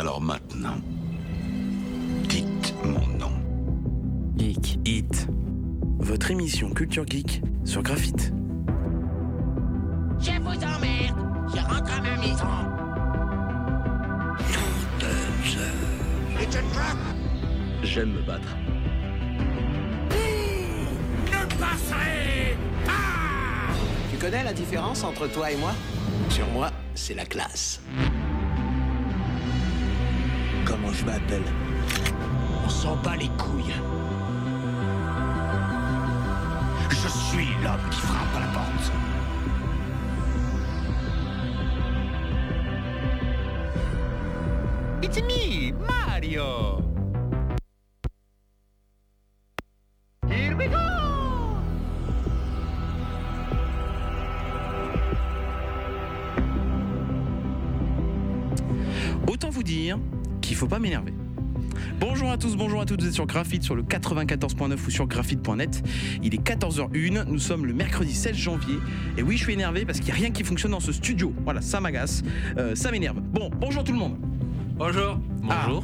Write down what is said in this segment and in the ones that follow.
Alors maintenant, dites mon nom. Geek Hit. Votre émission Culture Geek sur Graphite. Je vous emmerde. Je rentre à ma maison. It's a trap. J'aime me battre. Ne passerez pas. Tu connais la différence entre toi et moi? Sur moi, c'est la classe. Je m'appelle On s'en bat les couilles. Je suis l'homme qui frappe à la porte. It's me, Mario! Faut pas m'énerver. Bonjour à tous, bonjour à toutes, vous êtes sur Graphite sur le 94.9 ou sur graphite.net. Il est 14h01, nous sommes le mercredi 16 janvier. Et oui, je suis énervé parce qu'il n'y a rien qui fonctionne dans ce studio. Voilà, ça m'agace, euh, ça m'énerve. Bon, bonjour tout le monde. Bonjour. Bonjour.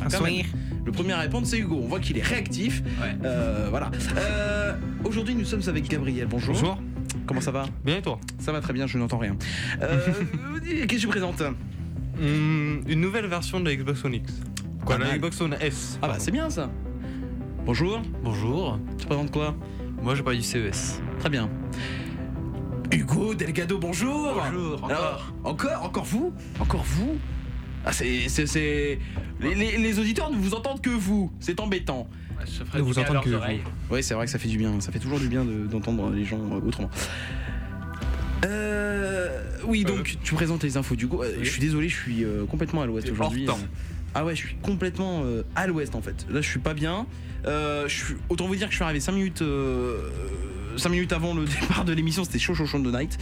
le premier à répondre, c'est Hugo. On voit qu'il est réactif. Ouais. Euh, voilà. Euh, Aujourd'hui, nous sommes avec Gabriel. Bonjour. Bonjour. Comment ça va? Bien et toi? Ça va très bien, je n'entends rien. Euh, Qu'est-ce que tu présentes? Hum, Une nouvelle version de la Xbox One X. Quoi, la. Xbox One S. Ah bah c'est bien ça. Bonjour. Bonjour, Tu présentes quoi? Moi je parle du CES. Très bien. Hugo Delgado, bonjour. Bonjour, encore. Alors, encore, encore vous? Encore vous? Ah c'est, c'est, c'est... Les, les- les auditeurs ne vous entendent que vous. C'est embêtant. Je ferai Ne du vous leurs que vous. Oui, c'est vrai que ça fait du bien. Ça fait toujours du bien de- d'entendre les gens euh, autrement. Euh, oui, donc tu présentes les infos d'Hugo. Euh, Oui. Je suis désolé, je suis euh, complètement à l'ouest aujourd'hui. Ah ouais, je suis complètement euh, à l'ouest en fait. Là, je suis pas bien. Euh, je suis- autant vous dire que je suis arrivé 5 minutes, euh, 5 minutes avant le départ de l'émission. C'était chaud, chaud, chaud de night.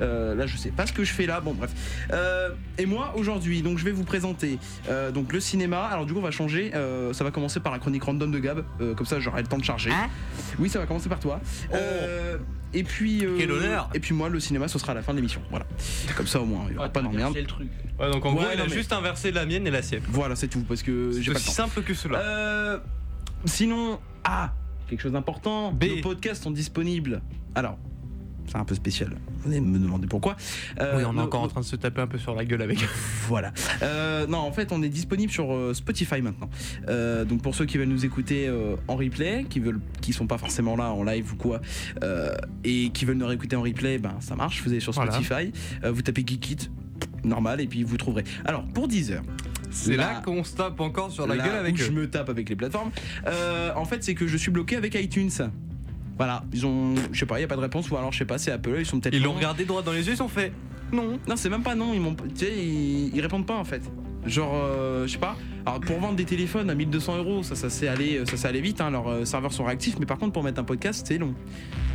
Euh, là, je sais pas ce que je fais là. Bon, bref. Euh, et moi, aujourd'hui, donc je vais vous présenter euh, donc le cinéma. Alors du coup, on va changer. Euh, ça va commencer par la chronique random de Gab. Euh, comme ça, j'aurai le temps de charger. Hein oui, ça va commencer par toi. Euh, et puis. euh, Quel honneur. Et puis moi, le cinéma, ce sera à la fin de l'émission. Voilà. Comme ça, au moins, il y aura pas d'emmerde. C'est le truc. Ouais, donc en Ouais, gros, il a mais- juste inversé la mienne et la sienne. Voilà, c'est tout, parce que j'ai C'est pas le aussi temps. simple que cela. Euh, sinon, ah, quelque chose d'important. B. Nos podcasts sont disponibles. Alors, c'est un peu spécial. Vous allez me demander pourquoi. Euh, oui, on est nos- encore en train de se taper un peu sur la gueule avec. Voilà. Euh, non, en fait, on est disponible sur euh, Spotify maintenant. Donc pour ceux qui veulent nous écouter en replay, qui veulent, qui sont pas forcément là en live ou quoi, et qui veulent nous réécouter en replay, ben ça marche. Vous allez sur. Spotify, vous tapez Geekit, normal, et puis vous trouverez. Alors pour 10 heures. C'est Là- là qu'on se tape encore sur la Là gueule avec où je eux. me tape avec les plateformes. Euh, en fait, c'est que je suis bloqué avec iTunes. Voilà, ils ont, je sais pas, il y a pas de réponse ou alors je sais pas, c'est Apple, ils sont peut-être Ils l'ont regardé droit dans les yeux, ils ont fait non. Non, c'est même pas non, ils m'ont, tu sais, ils, ils répondent pas en fait. Genre, euh, je sais pas. Alors pour vendre des téléphones à 1200 euros, ça, ça s'est allé, ça s'est allé vite. Hein, leurs euh, serveurs sont réactifs, mais par contre pour mettre un podcast, c'est long.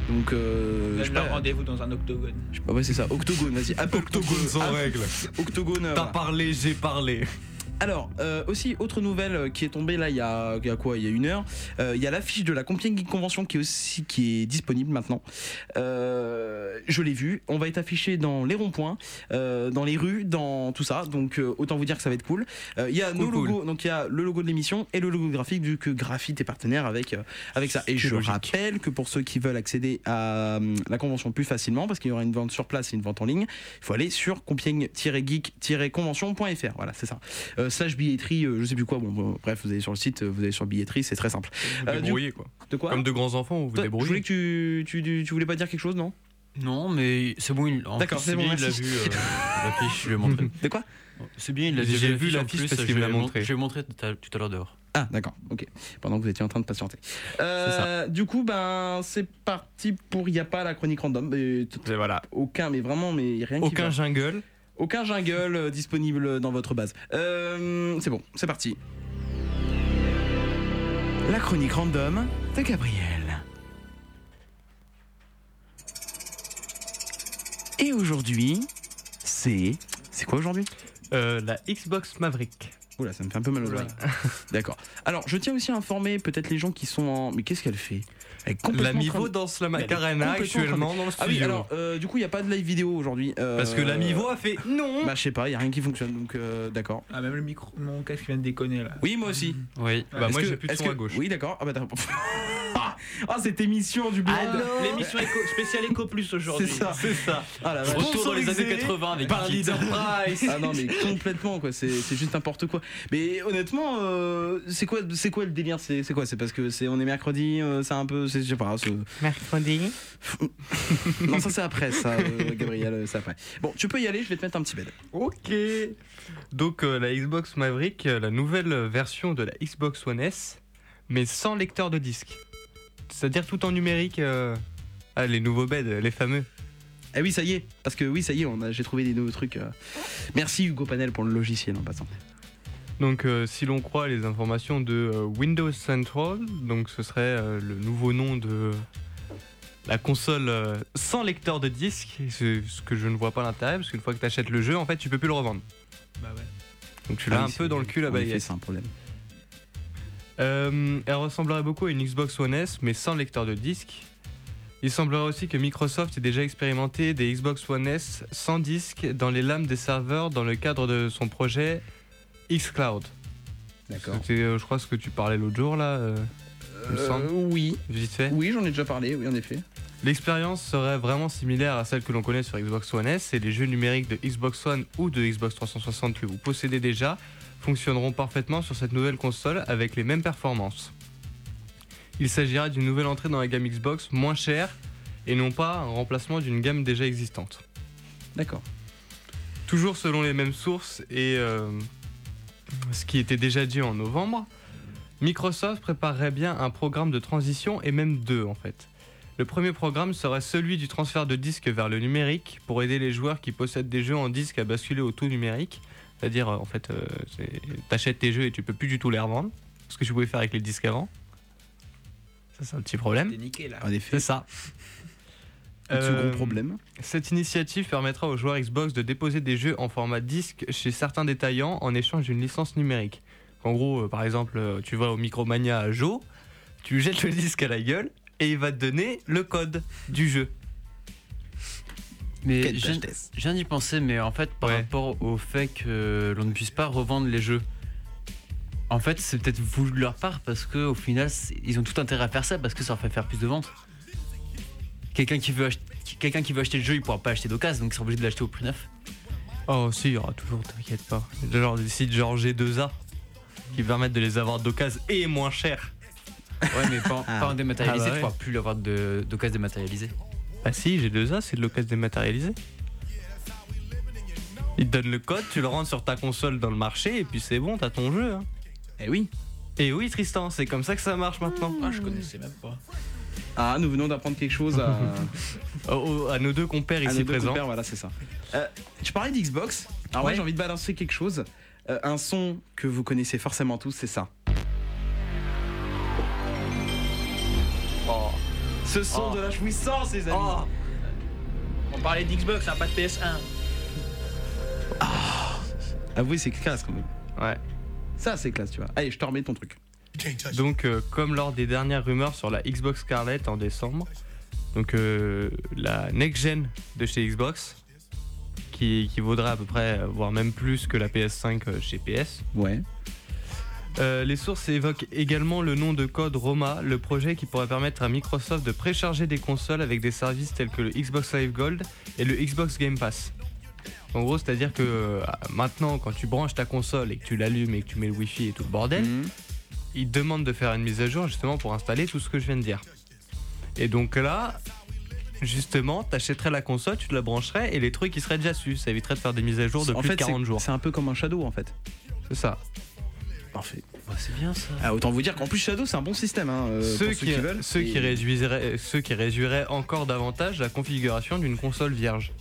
Donc, euh, je leur rendez-vous dans un octogone. je sais pas, ouais, c'est ça. Octogone, vas-y. Octogone sans Ah, règle. Octogone. T'as voilà. parlé, j'ai parlé. Alors, euh, aussi, autre nouvelle euh, qui est tombée là il y a, il y a quoi Il y a une heure. Euh, il y a l'affiche de la Compiègne Geek Convention qui est aussi qui est disponible maintenant. Euh, je l'ai vu. On va être affiché dans les ronds-points, euh, dans les rues, dans tout ça. Donc, euh, autant vous dire que ça va être cool. Euh, Il y a Cool, nos cool. logos. Donc, il y a le logo de l'émission et le logo graphique vu que Graphite est partenaire avec euh, avec ça. Et je logique. rappelle que pour ceux qui veulent accéder à la convention plus facilement, parce qu'il y aura une vente sur place et une vente en ligne, il faut aller sur compiègne-geek-convention.fr. Voilà, c'est ça. Euh, slash billetterie, euh, je sais plus quoi. Bon, bon, bref, vous allez sur le site, euh, vous allez sur billetterie, c'est très simple. Vous Euh, du- débrouillez quoi. De quoi Comme de grands enfants, vous vous Toi, Je voulais débrouillez. que tu, tu, tu, tu voulais pas dire quelque chose, non? Non, mais c'est bon, il, D'accord, c'est bon, bien, il a merci. vu euh, l'affiche, je lui ai montré. De quoi? C'est bien, il a J'ai déjà vu en l'affiche plus, parce je qu'il me lui l'a montré. Je lui ai montré tout à, tout à l'heure dehors. Ah, d'accord, ok. Pendant que vous étiez en train de patienter. Euh, Du coup, ben, c'est parti pour. Il n'y a pas la chronique random. Et voilà. aucun, mais vraiment, mais rien qui Aucun va. jungle. Aucun jungle euh, disponible dans votre base. Euh, c'est bon, c'est parti. La chronique random de Gabriel. Et aujourd'hui, c'est. C'est quoi aujourd'hui? Euh, la Xbox Maverick. Oula, ça me fait un peu mal aux oreilles. D'accord. Alors, je tiens aussi à informer peut-être les gens qui sont en. Mais qu'est-ce qu'elle fait? L'Amivo crame- danse la Macarena actuellement dans le Ah oui, studio. alors euh, du coup, il n'y a pas de live vidéo aujourd'hui. euh, Parce que l'Amivo a fait non Bah, je sais pas, il n'y a rien qui fonctionne donc euh, d'accord. Ah, même le micro, mon casque vient de déconner là. Oui, moi aussi. Oui. Bah moi que- j'ai plus de son que- à gauche. Oui, d'accord. Ah bah d'accord. Ah, cette émission du bled. L'émission éco, spéciale Eco Plus aujourd'hui. C'est ça. C'est ça. Ah la vache. Retour dans les années Sponsorisé 80 avec par. Leader Price. Ah non mais complètement quoi, c'est c'est juste n'importe quoi. Mais honnêtement, euh, c'est quoi, c'est quoi le délire? C'est c'est quoi? C'est parce que c'est on est mercredi, euh, c'est un peu, je sais pas. Mercredi. Non ça c'est après ça, euh, Gabriel, euh, c'est après. Bon, tu peux y aller, je vais te mettre un petit bed. Ok. Donc euh, la Xbox Maverick, euh, la nouvelle version de la Xbox One S, mais sans lecteur de disque. C'est-à-dire tout en numérique. euh, Ah, les nouveaux beds, les fameux. Ah oui, ça y est, parce que oui, ça y est, j'ai trouvé des nouveaux trucs. euh. Merci Hugo Panel pour le logiciel en passant. Donc euh, si l'on croit les informations de euh, Windows Central, donc ce serait euh, le nouveau nom de la console euh, sans lecteur de disque, c'est ce que je ne vois pas l'intérêt, parce qu'une fois que tu achètes le jeu, en fait, tu peux plus le revendre. Bah ouais. Donc tu l'as Ah un peu dans le cul effet, yes. c'est un problème. Euh, elle ressemblerait beaucoup à une Xbox One S, mais sans lecteur de disque. Il semblerait aussi que Microsoft ait déjà expérimenté des Xbox One S sans disque dans les lames des serveurs dans le cadre de son projet xCloud. D'accord. C'était, euh, je crois, ce que tu parlais l'autre jour là, euh, il me semble, oui, vite fait. oui, j'en ai déjà parlé, oui en effet. L'expérience serait vraiment similaire à celle que l'on connaît sur Xbox One S et les jeux numériques de Xbox One ou de Xbox 360 que vous possédez déjà fonctionneront parfaitement sur cette nouvelle console avec les mêmes performances. Il s'agira d'une nouvelle entrée dans la gamme Xbox moins chère et non pas un remplacement d'une gamme déjà existante. D'accord. Toujours selon les mêmes sources et euh, ce qui était déjà dit en novembre, Microsoft préparerait bien un programme de transition et même deux en fait. Le premier programme serait celui du transfert de disques vers le numérique pour aider les joueurs qui possèdent des jeux en disque à basculer au tout numérique. C'est-à-dire, euh, en fait, euh, t'achètes tes jeux et tu peux plus du tout les revendre. Ce que tu pouvais faire avec les disques avant. Ça, c'est un petit problème. T'es niqué là. En effet, C'est ça. Euh, problème. cette initiative permettra aux joueurs Xbox de déposer des jeux en format disque chez certains détaillants en échange d'une licence numérique. En gros, euh, par exemple, euh, tu vas au Micromania à Joe, tu lui jettes le disque à la gueule et il va te donner le code du jeu. Mais je viens, tâche je viens d'y penser, mais en fait, par Ouais. rapport au fait que l'on ne puisse pas revendre les jeux, en fait, c'est peut-être voulu de leur part parce qu'au final, c'est- ils ont tout intérêt à faire ça parce que ça leur fait faire plus de ventes. Quelqu'un qui veut acheter. Quelqu'un qui veut acheter le jeu, il pourra pas acheter d'occasion, donc il sera obligé de l'acheter au prix neuf. Oh, si, il y aura toujours, t'inquiète pas. Genre des sites genre G2A qui permettent de les avoir d'occasion et moins cher. Ouais, mais pas, en- Ah. pas en dématérialisé, Ah bah tu pourras plus l'avoir de- d'occasion dématérialisée. Ah si, G2A, c'est de l'occasion dématérialisée. Il te donne le code, tu le rentres sur ta console dans le marché et puis c'est bon, t'as ton jeu. hein. Eh oui. Et oui, Tristan, c'est comme ça que ça marche maintenant. Ah, je connaissais même pas. Ah, nous venons d'apprendre quelque chose à, Oh, oh, à nos deux compères à ici nos deux présents. compères, voilà, c'est ça. Euh, tu parlais d'Xbox. Alors moi, Ouais. j'ai envie de balancer quelque chose. Euh, un son que vous connaissez forcément tous, c'est ça. Oh. Ce son Oh. de la jouissance, les amis. On parlait d'Xbox, hein, pas de PS1. Avouez, c'est classe quand même. Ouais. Ça, c'est classe, tu vois. Allez, je te remets ton truc. Donc, euh, comme lors des dernières rumeurs sur la Xbox Scarlett en décembre, donc euh, la next-gen de chez Xbox, qui, qui vaudrait à peu près, euh, voire même plus que la PS5 euh, chez PS. Ouais. Euh, les sources évoquent également le nom de code Roma, le projet qui pourrait permettre à Microsoft de précharger des consoles avec des services tels que le Xbox Live Gold et le Xbox Game Pass. En gros, c'est-à-dire que euh, maintenant, quand tu branches ta console et que tu l'allumes et que tu mets le Wi-Fi et tout le bordel, Mhm. Il demande de faire une mise à jour justement pour installer tout ce que je viens de dire. Et donc là, justement, t'achèterais la console, tu te la brancherais et les trucs ils seraient déjà dessus. Ça éviterait de faire des mises à jour de en plus fait, de 40 c'est- jours. C'est un peu comme un Shadow en fait. C'est ça. Parfait. c'est bien ça. Ah, autant vous dire qu'en plus Shadow, c'est un bon système. Hein, euh, ceux, pour qui, veulent. ceux, qui Et- réduiraient, ceux qui réduiraient encore davantage la configuration d'une console vierge.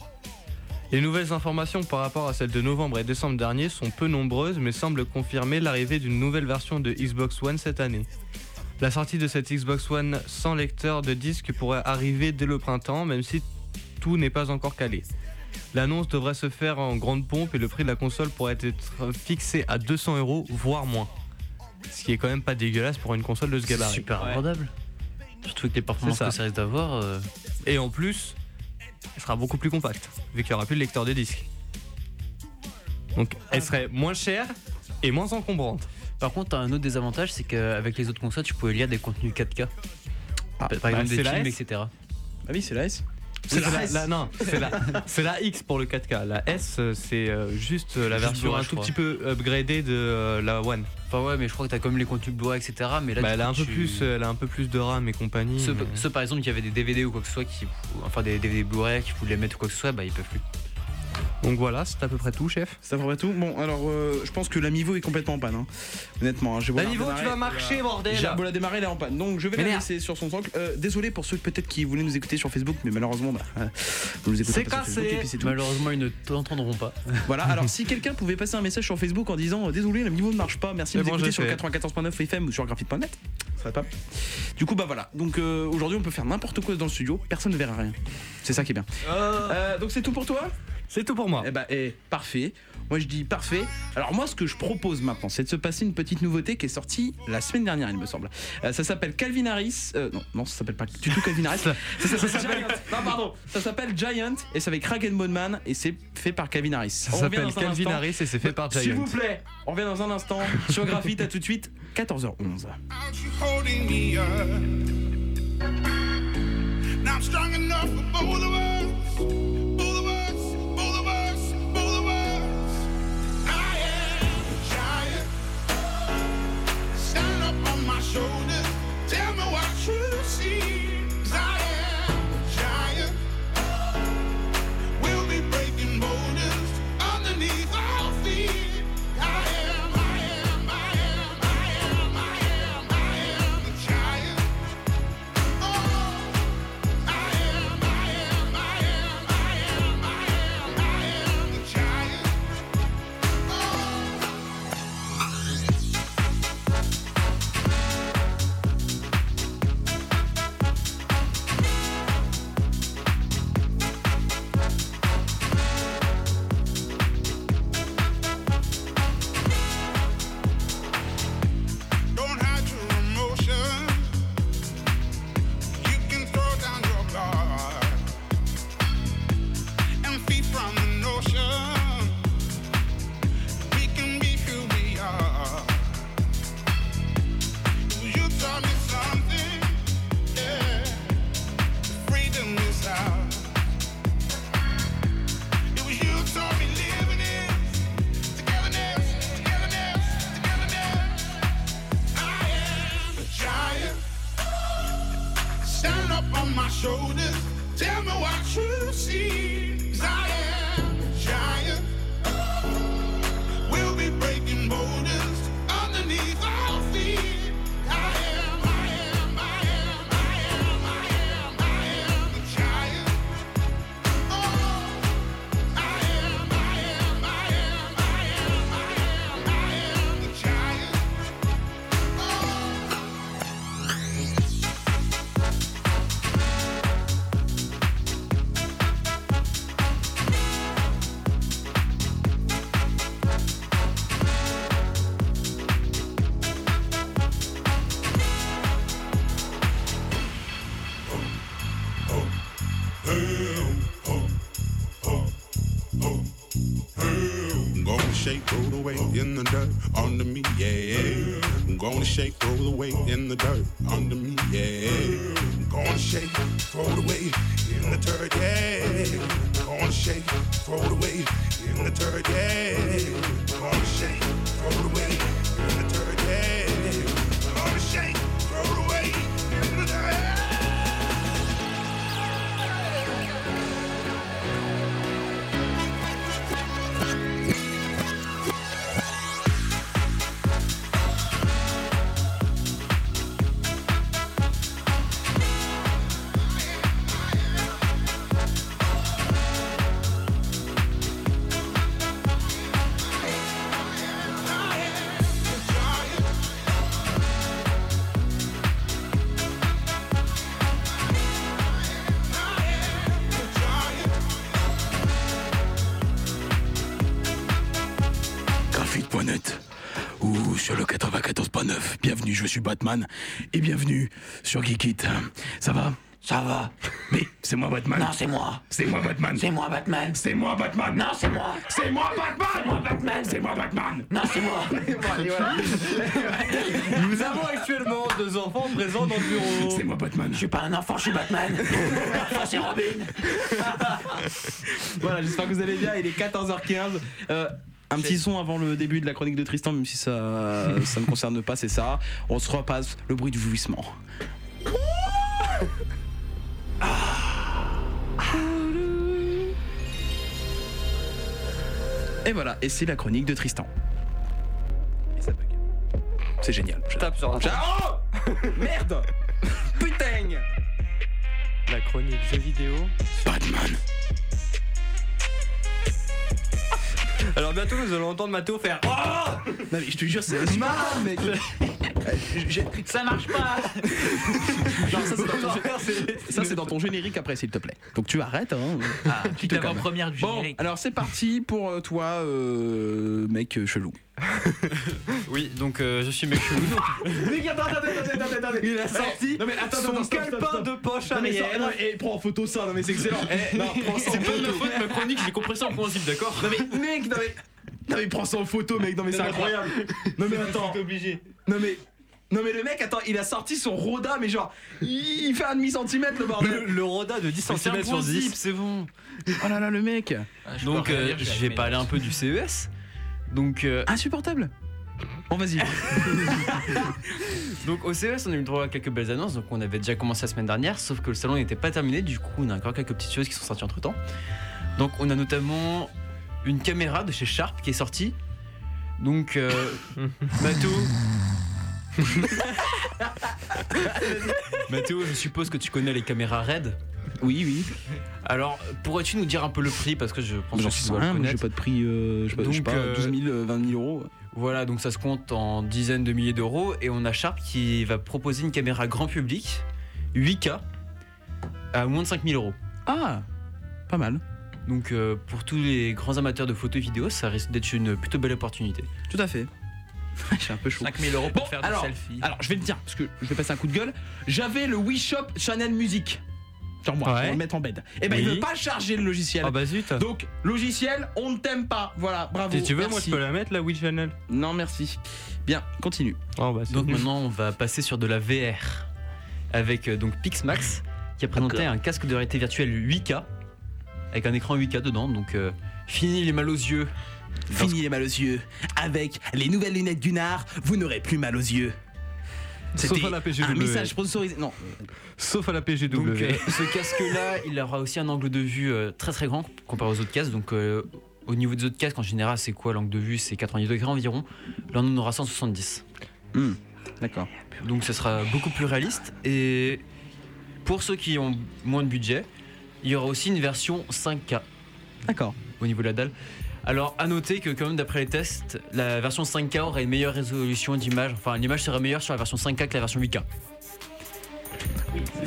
Les nouvelles informations par rapport à celles de novembre et décembre dernier sont peu nombreuses mais semblent confirmer l'arrivée d'une nouvelle version de Xbox One cette année. La sortie de cette Xbox One sans lecteur de disque pourrait arriver dès le printemps même si tout n'est pas encore calé. L'annonce devrait se faire en grande pompe et le prix de la console pourrait être fixé à 200 euros voire moins. Ce qui est quand même pas dégueulasse pour une console de ce gabarit. super Ouais. abordable. Surtout avec les performances que ça risque d'avoir. euh, Et en plus, elle sera beaucoup plus compacte, vu qu'il n'y aura plus de lecteur de disque. Donc elle serait moins chère et moins encombrante. Par contre, t'as un autre désavantage, c'est qu'avec les autres consoles, tu pouvais lire des contenus 4K. Ah, par exemple, bah, des c'est la films, S. etc. Ah oui, c'est la S. C'est la la, S. la- non, c'est la, c'est la X pour le 4K. La S, euh, c'est euh, juste euh, la version un tout petit peu upgradée de la One. Enfin, ouais, mais je crois que t'as quand même les contenus Blu-ray, etc. Mais là, Bah, du elle a coup, un peu tu- plus, elle a un peu plus de RAM et compagnie. Ceux, mais- ceux, par exemple qui avaient des DVD ou quoi que ce soit, qui, enfin des DVD Blu-ray, qui voulaient les mettre ou quoi que ce soit, bah ils peuvent plus. Donc voilà, c'est à peu près tout, chef. Ça ferait tout. Bon, alors, euh, je pense que l'Amivo est complètement en panne. hein. Honnêtement, hein. j'ai La la niveau, tu vas marcher, bordel. J'ai beau la démarrer, elle est en panne. Donc je vais la laisser sur son socle. Euh, désolé pour ceux peut-être qui voulaient nous écouter sur Facebook, mais malheureusement, bah, euh, vous nous écoutez C'est pas sur cassé. Facebook et puis c'est tout. Malheureusement, ils ne t'entendront pas. Voilà, alors si quelqu'un pouvait passer un message sur Facebook en disant euh, Désolé, le niveau ne marche pas, merci de C'est nous bon, écouter sur fait. 94.9 FM ou sur graphite.net, ça serait pas. Du coup, bah voilà. Donc euh, aujourd'hui, on peut faire n'importe quoi dans le studio, personne ne verra rien. C'est ça qui est bien. Euh, donc c'est tout pour toi? C'est tout pour moi. Eh bah, eh, parfait. Moi je dis parfait. Alors moi ce que je propose maintenant, c'est de se passer une petite nouveauté qui est sortie la semaine dernière, il me semble. Euh, ça s'appelle Calvin Harris. Euh, non, non, ça s'appelle pas du tout Calvin Harris. ça, ça- ça s'appelle. Non, pardon. Ça s'appelle Giant et c'est avec Kraken Boneman et c'est fait par Calvin Harris. Ça s'appelle Calvin. Harris et c'est fait par S'il Giant. vous plaît, on revient dans un instant sur Graphite. À tout de suite, 14h11. holding me up? Now I'm strong enough for both of us. Shoulders. Shake, roll the weight in the dirt Batman. Et bienvenue sur Geekit. Ça va? Ça va Mais c'est moi Batman. Non, c'est moi. C'est moi Batman. C'est moi, Batman. C'est moi Batman. Non, c'est moi. C'est moi Batman. C'est moi, Batman. C'est moi Batman. Non, c'est moi. Nous avons actuellement deux enfants présents dans le bureau. C'est moi Batman. Je suis pas un enfant, je suis Batman. Ça, c'est Robin. Voilà, j'espère que vous allez bien. Il est 14h15. Euh, un petit son avant le début de la chronique de Tristan, même si ça, ça ne concerne pas, c'est ça. On se repasse le bruit du jouissement. Et voilà, et c'est la chronique de Tristan. Et ça bug. C'est génial. j'adore. Tape sur un. Oh Merde Putain La chronique jeux vidéo. Batman. Alors bientôt nous allons entendre Mathéo faire Oh! Non mais je te jure, c'est insupportable, mec Ça marche pas Non, ça, c'est dans ton gé- ça, c'est dans ton générique après, s'il te plaît. Donc tu arrêtes, hein. Ah, Tu te petite calmes. avant-première du Bon, générique. alors c'est parti pour euh, toi, euh, mec chelou. Oui, donc euh, je suis mec chelou. Mec, attends, attends, attends, attends, attends, Il a sorti Non mais attends, son calepin de poche arrière. non, mais, eh, prends en photo ça, non mais c'est excellent. Eh, non, prends ça en C'est pas de ma faute, ma chronique, j'ai compris ça en principe, d'accord Non mais mec, non mais, non mais prends ça en photo, mec, non mais c'est incroyable. Non mais attends, obligé. non mais, non mais le mec, attends, il a sorti son Roda, mais genre, il fait un demi centimètre le bordel. Le, le Roda de 10 cm sur 10. c'est bon. Oh là là, le mec, Ah, je Donc euh, dire, je vais parler un peu du CES. Donc, euh, insupportable. Bon vas-y. donc au CES, on a eu le droit à quelques belles annonces. Donc on avait déjà commencé la semaine dernière, sauf que le salon n'était pas terminé. Du coup, on a encore quelques petites choses qui sont sorties entre temps. Donc on a notamment une caméra de chez Sharp qui est sortie. Donc, euh, Mathéo. Mathéo, je suppose que tu connais les caméras RED. Oui, oui. Alors, pourrais-tu nous dire un peu le prix Parce que je pense J'en que tu dois le moi j'ai connaître. pas de prix, euh, je sais pas, je sais Donc, pas, euh, 12 000, euh, 20 000 euros. Voilà, donc ça se compte en dizaines de milliers d'euros. Et on a Sharp qui va proposer une caméra grand public, 8K, à moins de 5000 euros. Ah, pas mal. Donc euh, pour tous les grands amateurs de photos et vidéos, ça risque d'être une plutôt belle opportunité. Tout à fait. Je suis un peu chaud. 5000 euros pour Bon, faire alors, des selfies. Alors, je vais te dire, parce que je vais passer un coup de gueule. J'avais le Wii Shop Channel Music. Genre moi, je vais le mettre en bed. Et ben, il Oui. veut pas charger le logiciel. Ah bah zut. Donc, logiciel, on ne t'aime pas. Voilà, bravo. Si tu veux, moi je peux la mettre la Wii Channel. Non, merci. Bien, continue. Oh bah c'est Donc maintenant, on va passer sur de la VR avec euh, donc Pixmax qui a présenté un casque de réalité virtuelle 8K avec un écran 8K dedans. Donc euh, fini les mal aux yeux. Fini les mal aux yeux. Avec les nouvelles lunettes Gunnar, vous n'aurez plus mal aux yeux. Sauf à la PGW. un message sponsorisé. Non, Sauf à la PGW. Donc euh, ce casque-là, il aura aussi un angle de vue euh, très très grand comparé aux autres casques. Donc euh, au niveau des autres casques, en général, c'est quoi l'angle de vue? C'est 90 degrés environ. Là, on en aura 170. d'accord. Donc ça sera beaucoup plus réaliste. Et pour ceux qui ont moins de budget, il y aura aussi une version 5K D'accord. au niveau de la dalle. Alors à noter que quand même d'après les tests, la version 5K aura une meilleure résolution d'image. Enfin l'image sera meilleure sur la version 5K que la version 8K.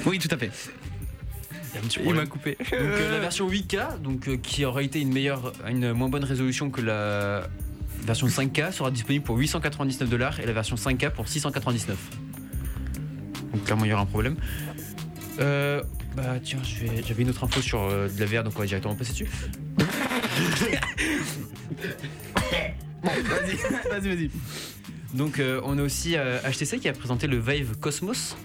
Oui, tout à fait. Il m'a coupé. Donc euh, la version 8K, donc euh, qui aura été une meilleure, une moins bonne résolution que la version 5K, sera disponible pour 899 dollars et la version 5K pour 699. Donc clairement il y aura un problème. Euh, bah tiens, j'avais une autre info sur euh, de la VR, donc on va directement passer dessus. Donc euh, on a aussi euh, HTC qui a présenté le Vive Cosmos.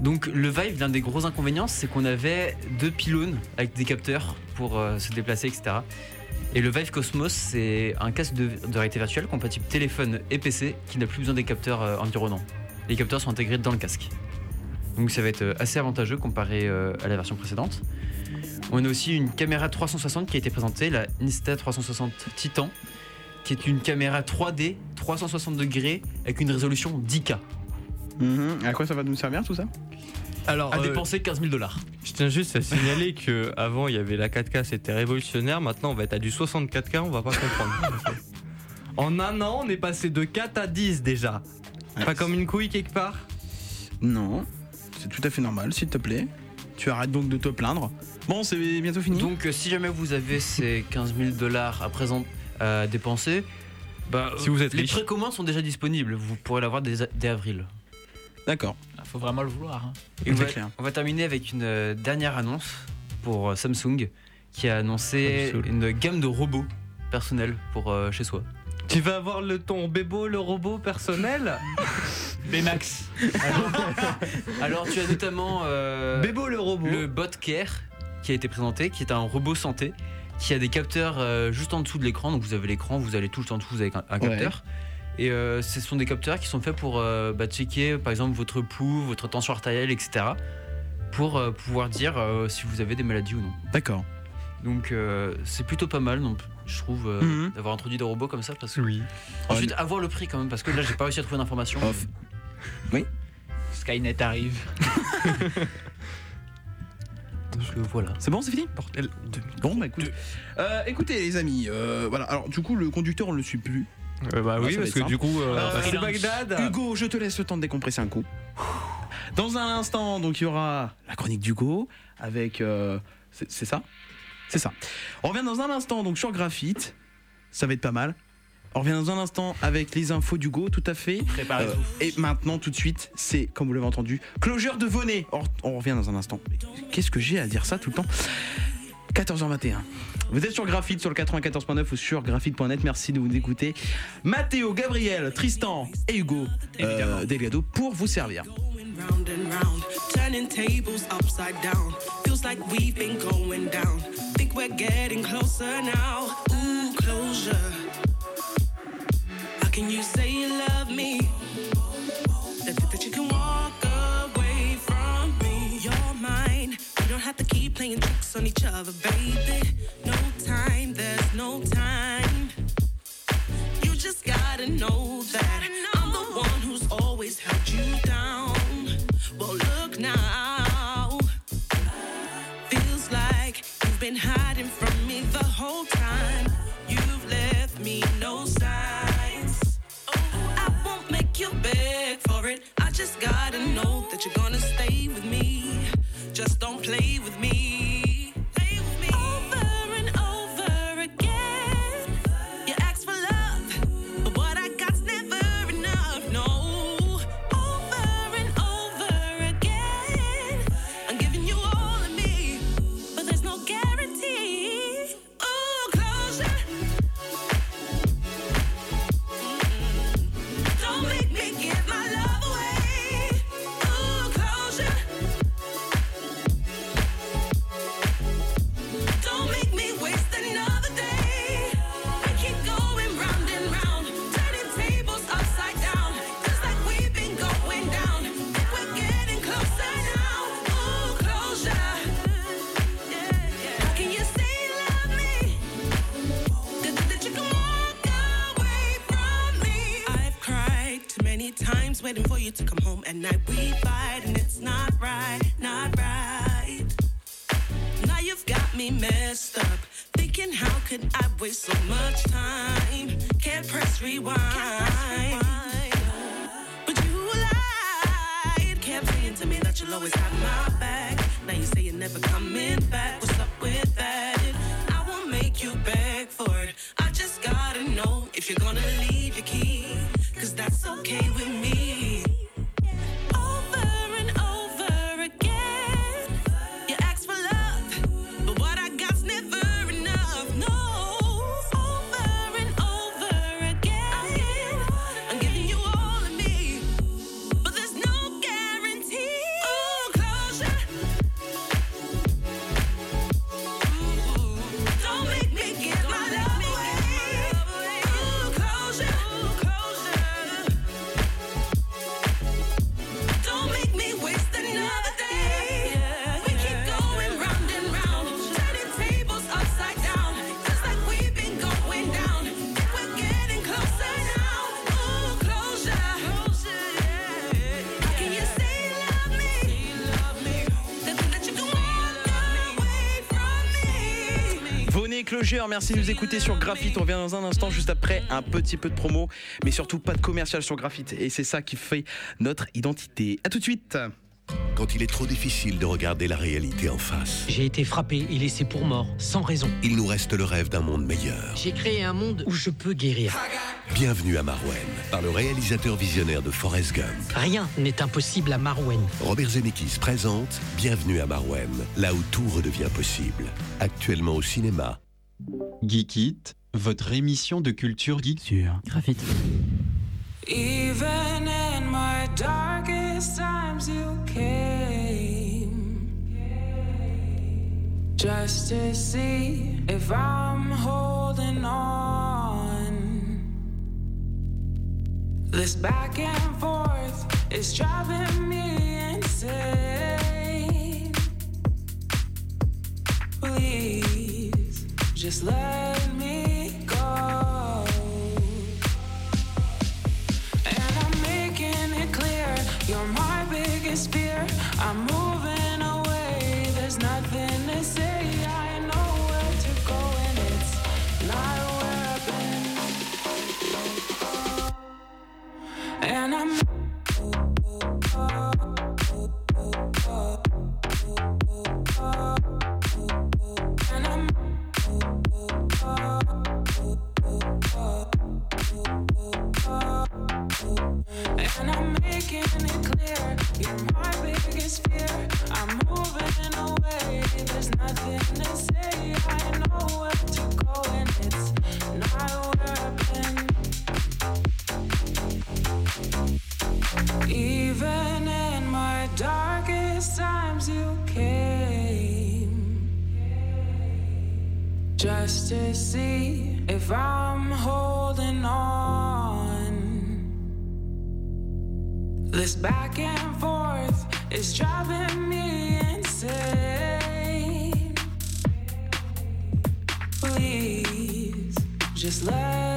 Donc le Vive, l'un des gros inconvénients, c'est qu'on avait deux pylônes avec des capteurs pour euh, se déplacer, etc. Et le Vive Cosmos, c'est un casque de, de réalité virtuelle compatible téléphone et PC qui n'a plus besoin des capteurs euh, environnants. Les capteurs sont intégrés dans le casque. Donc ça va être euh, assez avantageux comparé euh, à la version précédente. On a aussi une caméra 360 qui a été présentée, la Insta360 Titan, qui est une caméra 3D 360 degrés avec une résolution 10K. Mhm. À quoi ça va nous servir tout ça? Alors, À euh, dépenser 15 000 dollars. je tiens juste à signaler que avant il y avait la 4K, c'était révolutionnaire. Maintenant, on va être à du 64K, on va pas comprendre. en un an, on est passé de 4 à 10 déjà. Pas comme une couille quelque part? Non, c'est tout à fait normal, s'il te plaît. Tu arrêtes donc de te plaindre. Bon, c'est bientôt fini. Donc euh, si jamais vous avez ces 15 000 dollars à présent à dépenser, Bah, Si vous êtes les riche. précommandes sont déjà disponibles. Vous pourrez l'avoir dès, dès avril. D'accord. Faut vraiment le vouloir. hein. Et on va, clair. on va terminer avec une euh, dernière annonce pour euh, Samsung qui a annoncé Samsung. une gamme de robots personnels pour euh, chez soi. Tu vas avoir le ton Bébo, le robot personnel? Baymax. Alors tu as notamment euh, Bébo, le robot. le Bot Care qui a été présenté, qui est un robot santé qui a des capteurs euh, juste en dessous de l'écran. Donc vous avez l'écran, vous allez tout le temps dessous, vous avez un, un Ouais. capteur. Et euh, ce sont des capteurs qui sont faits pour euh, bah, checker par exemple votre pouls, votre tension artérielle, etc. Pour pouvoir dire si vous avez des maladies ou non. D'accord. Donc c'est plutôt pas mal, donc, je trouve, Mhm. d'avoir introduit des robots comme ça. Parce que... Oui. Ensuite, avoir le prix quand même, parce que là j'ai pas réussi à trouver d'informations. Off. Skynet arrive. Voilà. C'est bon, c'est fini? Bordel de Bon, bah écoute. Euh, écoutez, les amis, euh, voilà. Alors, du coup, le conducteur, on le suit plus. Euh, bah Ah, oui, parce que simple. du coup, euh, Euh, bah, c'est. Bagdad. Hugo, je te laisse le temps de décompresser un coup. Dans un instant, donc il y aura la chronique d'Hugo avec. euh, c'est c'est ça? C'est ça. On revient dans un instant donc sur Graphite. Ça va être pas mal. On revient dans un instant avec les infos d'Hugo, tout à fait. Préparez-vous. Euh, et maintenant, tout de suite, c'est, comme vous l'avez entendu, Closure de Vonnet. On, on revient dans un instant. Mais Qu'est-ce que j'ai à dire ça tout le temps? 14h21. Vous êtes sur Graphite, sur le 94.9 ou sur graphite.net. Merci de vous écouter. Mathéo, Gabriel, Tristan et Hugo euh, Delgado pour vous servir. round and round, turning tables upside down. Feels like we've been going down. Think we're getting closer now. Ooh, closure. Can you say you love me? That, that you can walk away from me. You're mine. We don't have to keep playing tricks on each other, baby. No time, there's no time. You just gotta know that I just gotta know that you're gonna stay with me. Just don't play with me. Vonnet Closure, merci de nous écouter sur Graphite. On revient dans un instant, juste après un petit peu de promo, mais surtout pas de commercial sur Graphite. Et c'est ça qui fait notre identité. A tout de suite. quand il est trop difficile de regarder la réalité en face. J'ai été frappé et laissé pour mort, sans raison. Il nous reste le rêve d'un monde meilleur. J'ai créé un monde où je peux guérir. Bienvenue à Marouen, par le réalisateur visionnaire de Forrest Gump. Rien n'est impossible à Marouen. Robert Zemeckis présente Bienvenue à Marouen, là où tout redevient possible. Actuellement au cinéma. Geek It, votre émission de culture geek sur Graphite. Even in my darkest times, you came just to see if I'm holding on. This back and forth is driving me insane. Please, just let me go. And I'm making it clear you're my biggest fear. I'm moving away, there's nothing to say. I know where to go, and it's not where I've been. And I'm. And I'm making it clear you're my biggest fear. I'm moving away. There's nothing to say. I know where to go, and it's not where I've been. Even in my darkest times, you came just to see if I'm holding on. This back and forth is driving me insane. Please, just let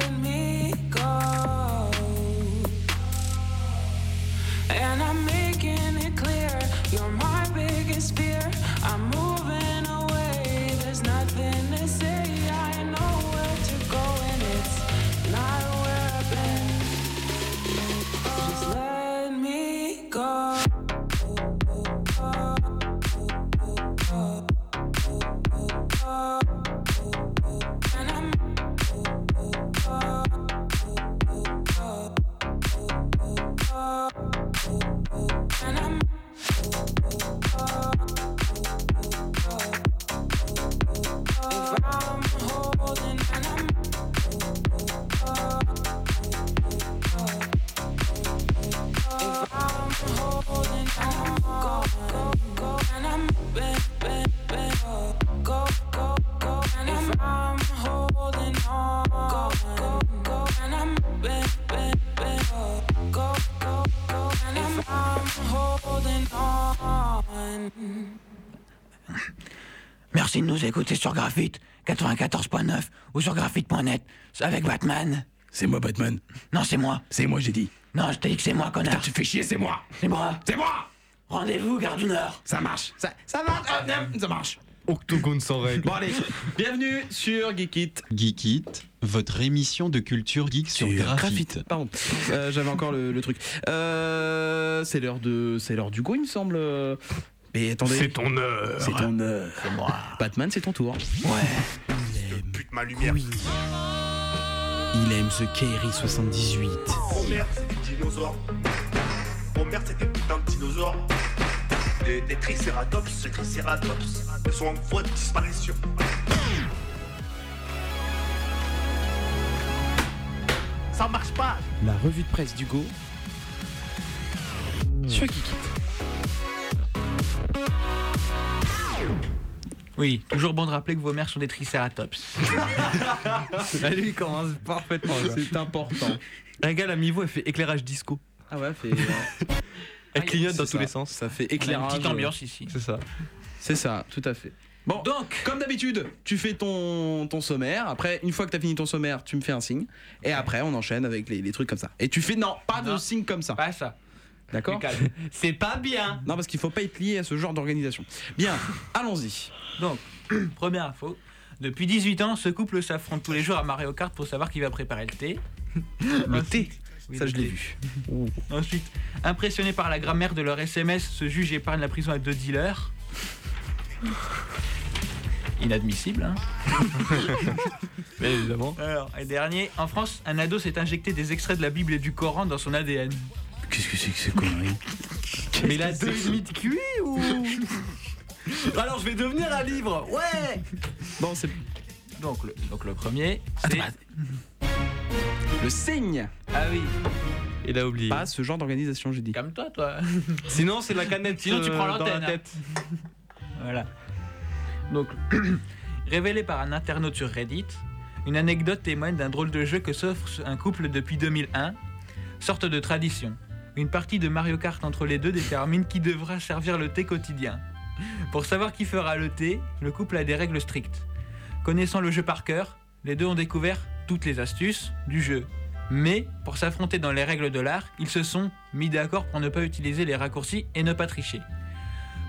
Merci de nous écouter sur Graphite 94.9 ou sur graphite.net avec Batman. C'est moi, Batman. Non, c'est moi. C'est moi, j'ai dit. Non, je t'ai dit que c'est moi, connard. Putain, tu fais chier, c'est moi. C'est moi. C'est moi. Rendez-vous, gare du Nord. Ça marche. Ça, ça marche. Ah, ça marche. Octogone sans règle. Bon allez, bienvenue sur Geek It. Geek It, votre émission de culture geek sur Graphite. Pardon, Euh, j'avais encore le, le truc. Euh, c'est l'heure de, c'est l'heure du go, il me semble. Mais attendez. C'est ton heure. C'est ton heure. C'est moi. Batman, c'est ton tour. Ouais. Pute ma lumière. Il aime ce Kerry 78. Oh merde, c'est des dinosaures. Oh merde, c'est des putains de dinosaures. Des, des tricératops, des tricératops. Ils sont en voie de disparition. Ça marche pas. La revue de presse du Go. Sur It. Oui, toujours bon de rappeler que vos mères sont des tricératops. Ah, lui, il commence parfaitement. C'est important. Un gars, la mi-voix, elle fait éclairage disco. Ah ouais, fait. Elle clignote dans tous les sens. Ça fait éclairage. une petite ambiance ici. C'est ça. C'est ça, tout à fait. Bon, Donc, comme d'habitude, tu fais ton, ton sommaire. Après, une fois que tu as fini ton sommaire, tu me fais un signe. Et après, on enchaîne avec les, les trucs comme ça. Et tu fais non, pas de Non. signe comme ça. pas ça. D'accord. C'est pas bien. Non, parce qu'il faut pas être lié à ce genre d'organisation. Bien, allons-y. Donc, première info. Depuis 18 ans, ce couple s'affronte tous les jours à Mario Kart pour savoir qui va préparer le thé. Le thé Ça, je l'ai vu. Ensuite, impressionné par la grammaire de leur SMS, ce juge épargne la prison à deux dealers. Inadmissible, hein Mais évidemment. Alors, et dernier, en France, un ado s'est injecté des extraits de la Bible et du Coran dans son ADN. Qu'est-ce que c'est que ces conneries Mais il a deux demi de QI ou Alors, je vais devenir un livre Ouais Bon, c'est. donc le, donc le premier, c'est... Le signe Ah oui, Il a oublié. Pas ce genre d'organisation, j'ai dit. comme toi, toi. Sinon, c'est la canette. Sinon, tu euh, prends dans l'antenne, la hein. tête. Voilà. Donc, révélé par un internaute sur Reddit, une anecdote témoigne d'un drôle de jeu que s'offre un couple depuis 2001, sorte de tradition. Une partie de Mario Kart entre les deux détermine qui devra servir le thé quotidien. Pour savoir qui fera le thé, le couple a des règles strictes. Connaissant le jeu par cœur, les deux ont découvert toutes les astuces du jeu. Mais, pour s'affronter dans les règles de l'art, ils se sont mis d'accord pour ne pas utiliser les raccourcis et ne pas tricher.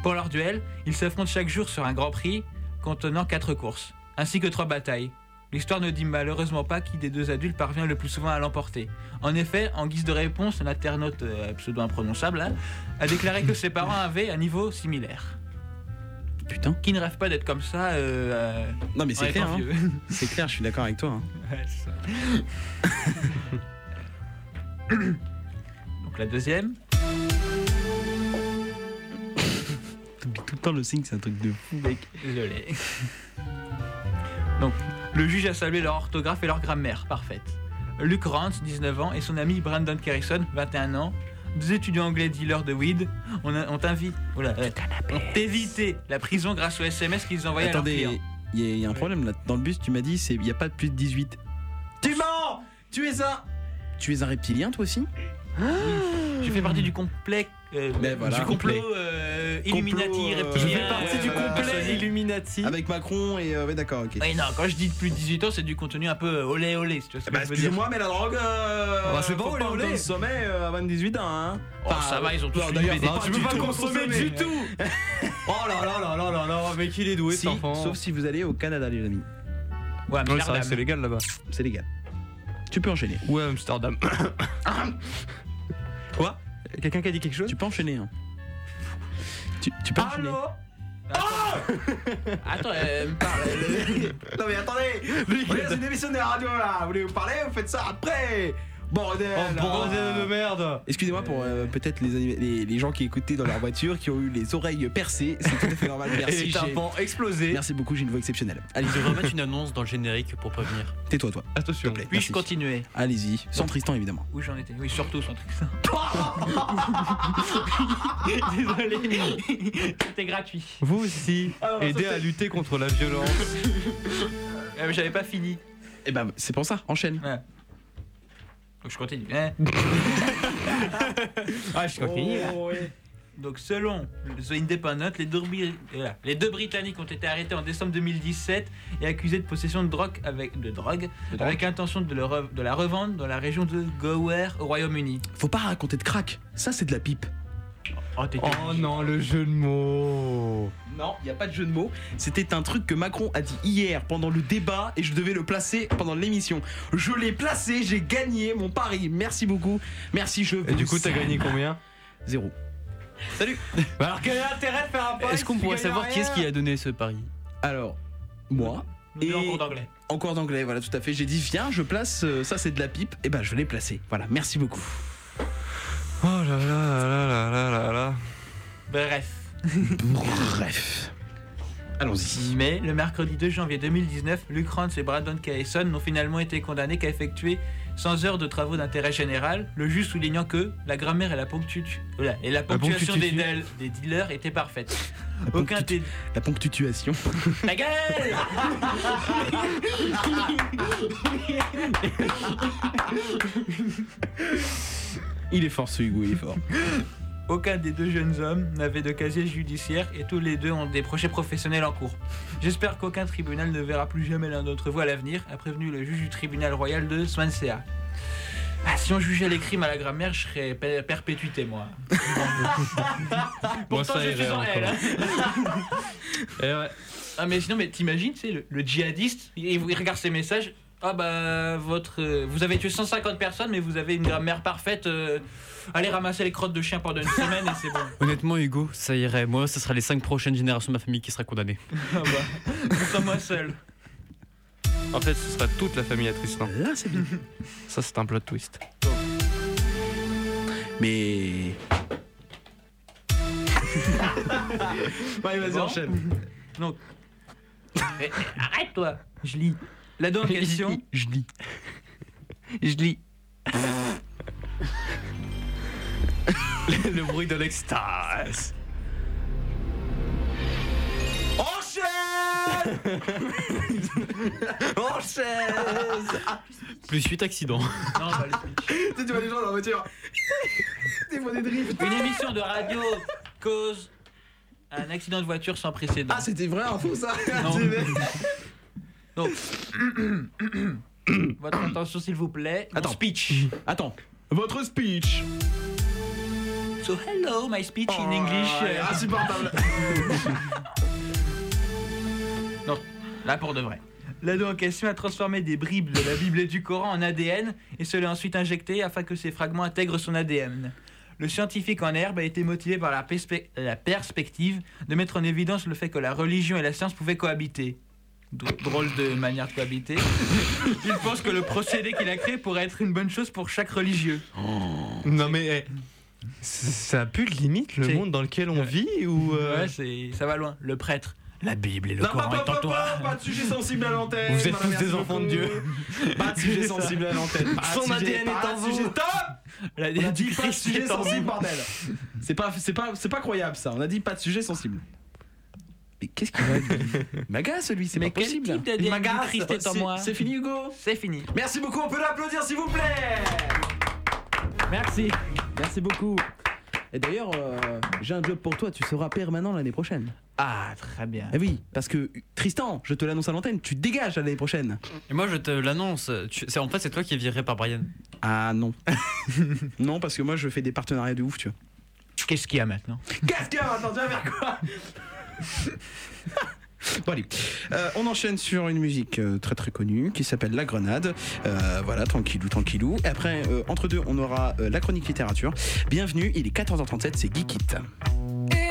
Pour leur duel, ils s'affrontent chaque jour sur un grand prix contenant 4 courses, ainsi que 3 batailles. L'histoire ne dit malheureusement pas qui des deux adultes parvient le plus souvent à l'emporter. En effet, en guise de réponse, un internaute euh, pseudo imprononçable hein, a déclaré que ses parents avaient un niveau similaire. Putain. Qui ne rêve pas d'être comme ça euh, euh, Non, mais c'est clair. hein. C'est clair, je suis d'accord avec toi. hein. Ouais, c'est ça. Donc la deuxième, tout le temps le signe, c'est un truc de fou, mec. Désolé. Donc, le juge a salué leur orthographe et leur grammaire parfaite. Luke Rance, 19 ans, et son ami Brandon Carrison, 21 ans, deux étudiants anglais dealers de weed, ont, invi- oula, euh, ont évité la prison grâce aux SMS qu'ils envoyaient à leurs Attendez, clients. il y, a- il y a un problème là. Dans le bus, tu m'as dit, il n'y a pas de plus de 18. Tu mens Tu es un. Tu es un reptilien, toi aussi? Je fais partie du complet, euh, Mais voilà. du complot euh, Illuminati, Complot, euh, je fais partie du complet. Illuminati. Avec Macron et. euh, ouais, d'accord, ok. Ouais, non, quand je dis plus de 18 ans, c'est du contenu un peu olé olé, si tu vois ce que Bah, je veux dire. excusez-moi, mais la drogue. Euh, Bah, c'est pas olé, olé. le sommet euh, avant 18 ans, hein. Oh, ça va, ils ont tous d'ailleurs, tu peux pas consommer du tout. Oh là là là là là là, mais qu'il est doué cet enfant. sauf si vous allez au Canada, les amis. Ouais, que c'est légal là-bas. C'est légal. Tu peux enchaîner. Ouais, Amsterdam. Quoi? Quelqu'un qui a dit quelque chose Tu peux enchaîner. Hein. Tu, tu peux enchaîner. Attends, elle me parle. elle- Non mais attendez Regarde, c'est une émission de radio là Vous voulez vous parler Vous faites ça après Bordel Oh, bordel de merde Excusez-moi pour euh, peut-être les, les, les gens qui écoutaient dans leur voiture qui ont eu les oreilles percées, c'est tout à fait normal. Merci. Et tympans explosés. Merci beaucoup, j'ai une voix exceptionnelle. Allez, Ils devraient mettre une annonce dans le générique pour prévenir. tais-toi toi. Attention. S'il te plaît, Puis-je continuer Allez-y, sans Tristan évidemment. Où j'en étais Oui, surtout sans Tristan. Désolé, c'était gratuit. Vous aussi, Ah, non, aidez à lutter contre la violence. Euh, mais J'avais pas fini. Et ben c'est pour ça, enchaîne. Ouais. Donc je continue. hein. Ah, je continue. Donc selon The Independent, les deux, Bri- voilà, les deux Britanniques ont été arrêtés en décembre 2017 et accusés de possession de drogue avec, de drogue, drogue. avec intention de, le re- de la revendre dans la région de Gower au Royaume-Uni. Faut pas raconter de crack, ça c'est de la pipe. Oh, Oh non, le jeu de mots. Non, il n'y a pas de jeu de mots. C'était un truc que Macron a dit hier pendant le débat et je devais le placer pendant l'émission. Je l'ai placé, j'ai gagné mon pari. Merci beaucoup. Merci, je Et du coup, t'as gagné combien Zéro. Salut Bah alors quel est l'intérêt de faire un pari Est-ce qu'on pourrait savoir qui est-ce qui a donné ce pari Alors, moi. Nous deux en cours d'anglais. En cours d'anglais, voilà, tout à fait. J'ai dit, viens, je place, euh, ça c'est de la pipe. Et ben, je l'ai placé. Voilà, merci beaucoup. Oh là là là là là là là. Bref. Bref. Allons-y. Mais le mercredi 2 janvier 2019, Luke Rance et Brandon Carrison n'ont finalement été condamnés qu'à effectuer 100 heures de travaux d'intérêt général, le juge soulignant que la grammaire et la, ponctu- voilà, et la ponctuation des, ponctuation. del- des dealers étaient parfaites. La, Aucun ponctu- la ponctuation. Ta gueule il est fort ce Hugo, il est fort. Aucun des deux jeunes hommes n'avait de casier judiciaire et tous les deux ont des projets professionnels en cours. J'espère qu'aucun tribunal ne verra plus jamais l'un d'entre vous à l'avenir, a prévenu le juge du tribunal royal de Swansea. Ah, si on jugeait les crimes à la grammaire, je serais per- perpétuité, moi. Pourtant, ça je suis en L. hein. Ouais. Ah, mais sinon, mais t'imagines, tu sais, le, le djihadiste, il, il regarde ses messages. Ah bah votre, euh, vous avez tué 150 personnes, mais vous avez une grammaire parfaite. euh, allez ramasser les crottes de chien pendant une semaine et c'est bon. Honnêtement, Hugo, ça irait. Moi, ce sera les 5 prochaines générations de ma famille qui sera condamnée. Ah bah, ce sera moi seul. En fait, ce sera toute la famille à Tristan. Là, c'est bien. Ça, c'est un plot twist. Mais. Ouais, vas-y, enchaîne. Donc. Eh, eh, Arrête-toi Je lis. La en question. Je lis. Je lis. le bruit de l'extase. Enchaîne Enchaîne Plus 8 accidents. Non, bah, le Tu vois les gens dans la voiture. Des fois des drifts. Une émission de radio cause un accident de voiture sans précédent. Ah, c'était vrai info ça Non. Donc, votre attention s'il vous plaît. Mon Attends. speech. Attends. Votre speech. So hello, my speech in Oh, English. insupportable. non, là pour de vrai. L'ado en question a transformé des bribes de la Bible et du Coran en ADN et se l'a ensuite injecté afin que ces fragments intègrent son ADN. Le scientifique en herbe a été motivé par la, perspe- la perspective de mettre en évidence le fait que la religion et la science pouvaient cohabiter. Dr- Drôle de manière de cohabiter. Il pense que le procédé qu'il a créé pourrait être une bonne chose pour chaque religieux. Non mais eh, ça pue limite le C'est- monde dans lequel on vit ou euh, Ouais, c'est, ça va loin. Le prêtre. La Bible et le Non, Coran pas, est en pas, toi. pas, pas de sujet sensible à l'antenne. Vous êtes tous des enfants de. Dieu. Pas de sujet sensible à l'antenne. Pas de Son sujet- ADN pas est en de vous. sujet- Stop La On a dit pas de sujet en sensible, bordel. C'est pas, c'est pas, c'est pas croyable ça. On a dit pas de sujet sensible. Mais qu'est-ce qu'il va lui M'agace lui, c'est pas Mais quel possible. type d'ADN Il du m'agace. Christ est en C'est- moi C'est fini Hugo C'est fini. Merci beaucoup, on peut l'applaudir s'il vous plaît Merci. Merci beaucoup. Et d'ailleurs, euh, j'ai un job pour toi, tu seras permanent l'année prochaine. Ah, très bien. Eh oui, parce que Tristan, je te l'annonce à l'antenne, tu dégages l'année prochaine. Et moi, je te l'annonce. tu- En fait, c'est toi qui es viré par Brian. Ah non. non, parce que moi je fais des partenariats de ouf, tu vois. Qu'est-ce qu'il y a maintenant? Qu'est-ce qu'il y a maintenant Tu vas faire quoi? Bon allez, Euh, on enchaîne sur une musique euh, très très connue qui s'appelle La Grenade. Euh, voilà, tranquillou, tranquillou. Et après, entre deux, on aura la chronique littérature. Bienvenue, il est 14h37, c'est Geek It. Et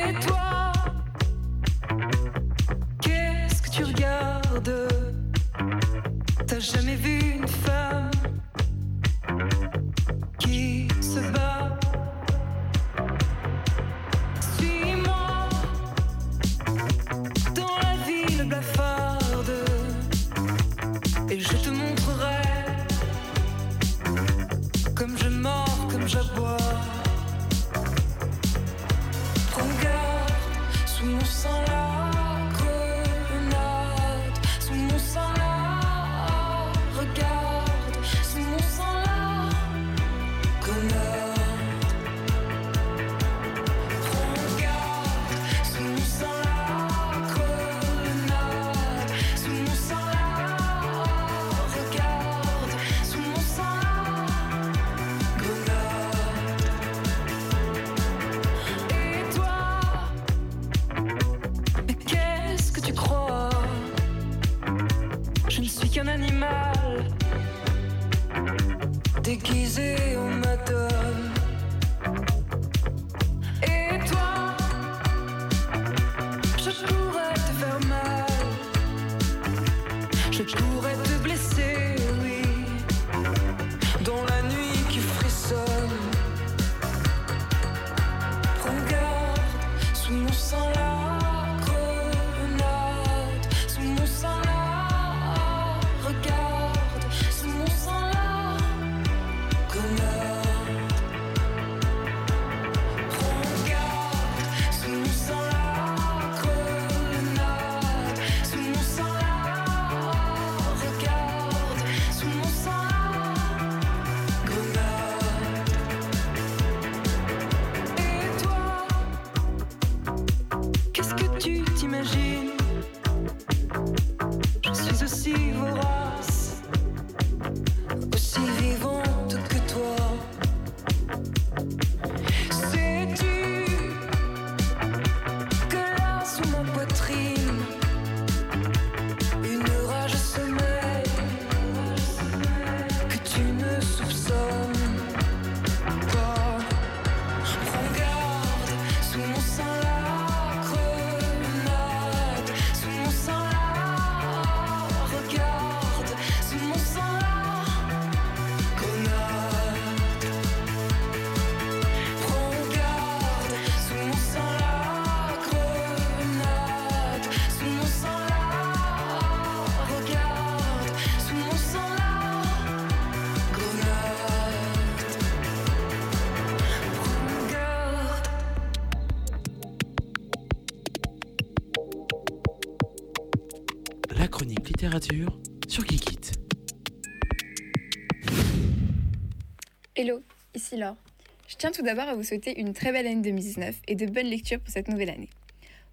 tiens tout d'abord à vous souhaiter une très belle année 2019 et de bonnes lectures pour cette nouvelle année.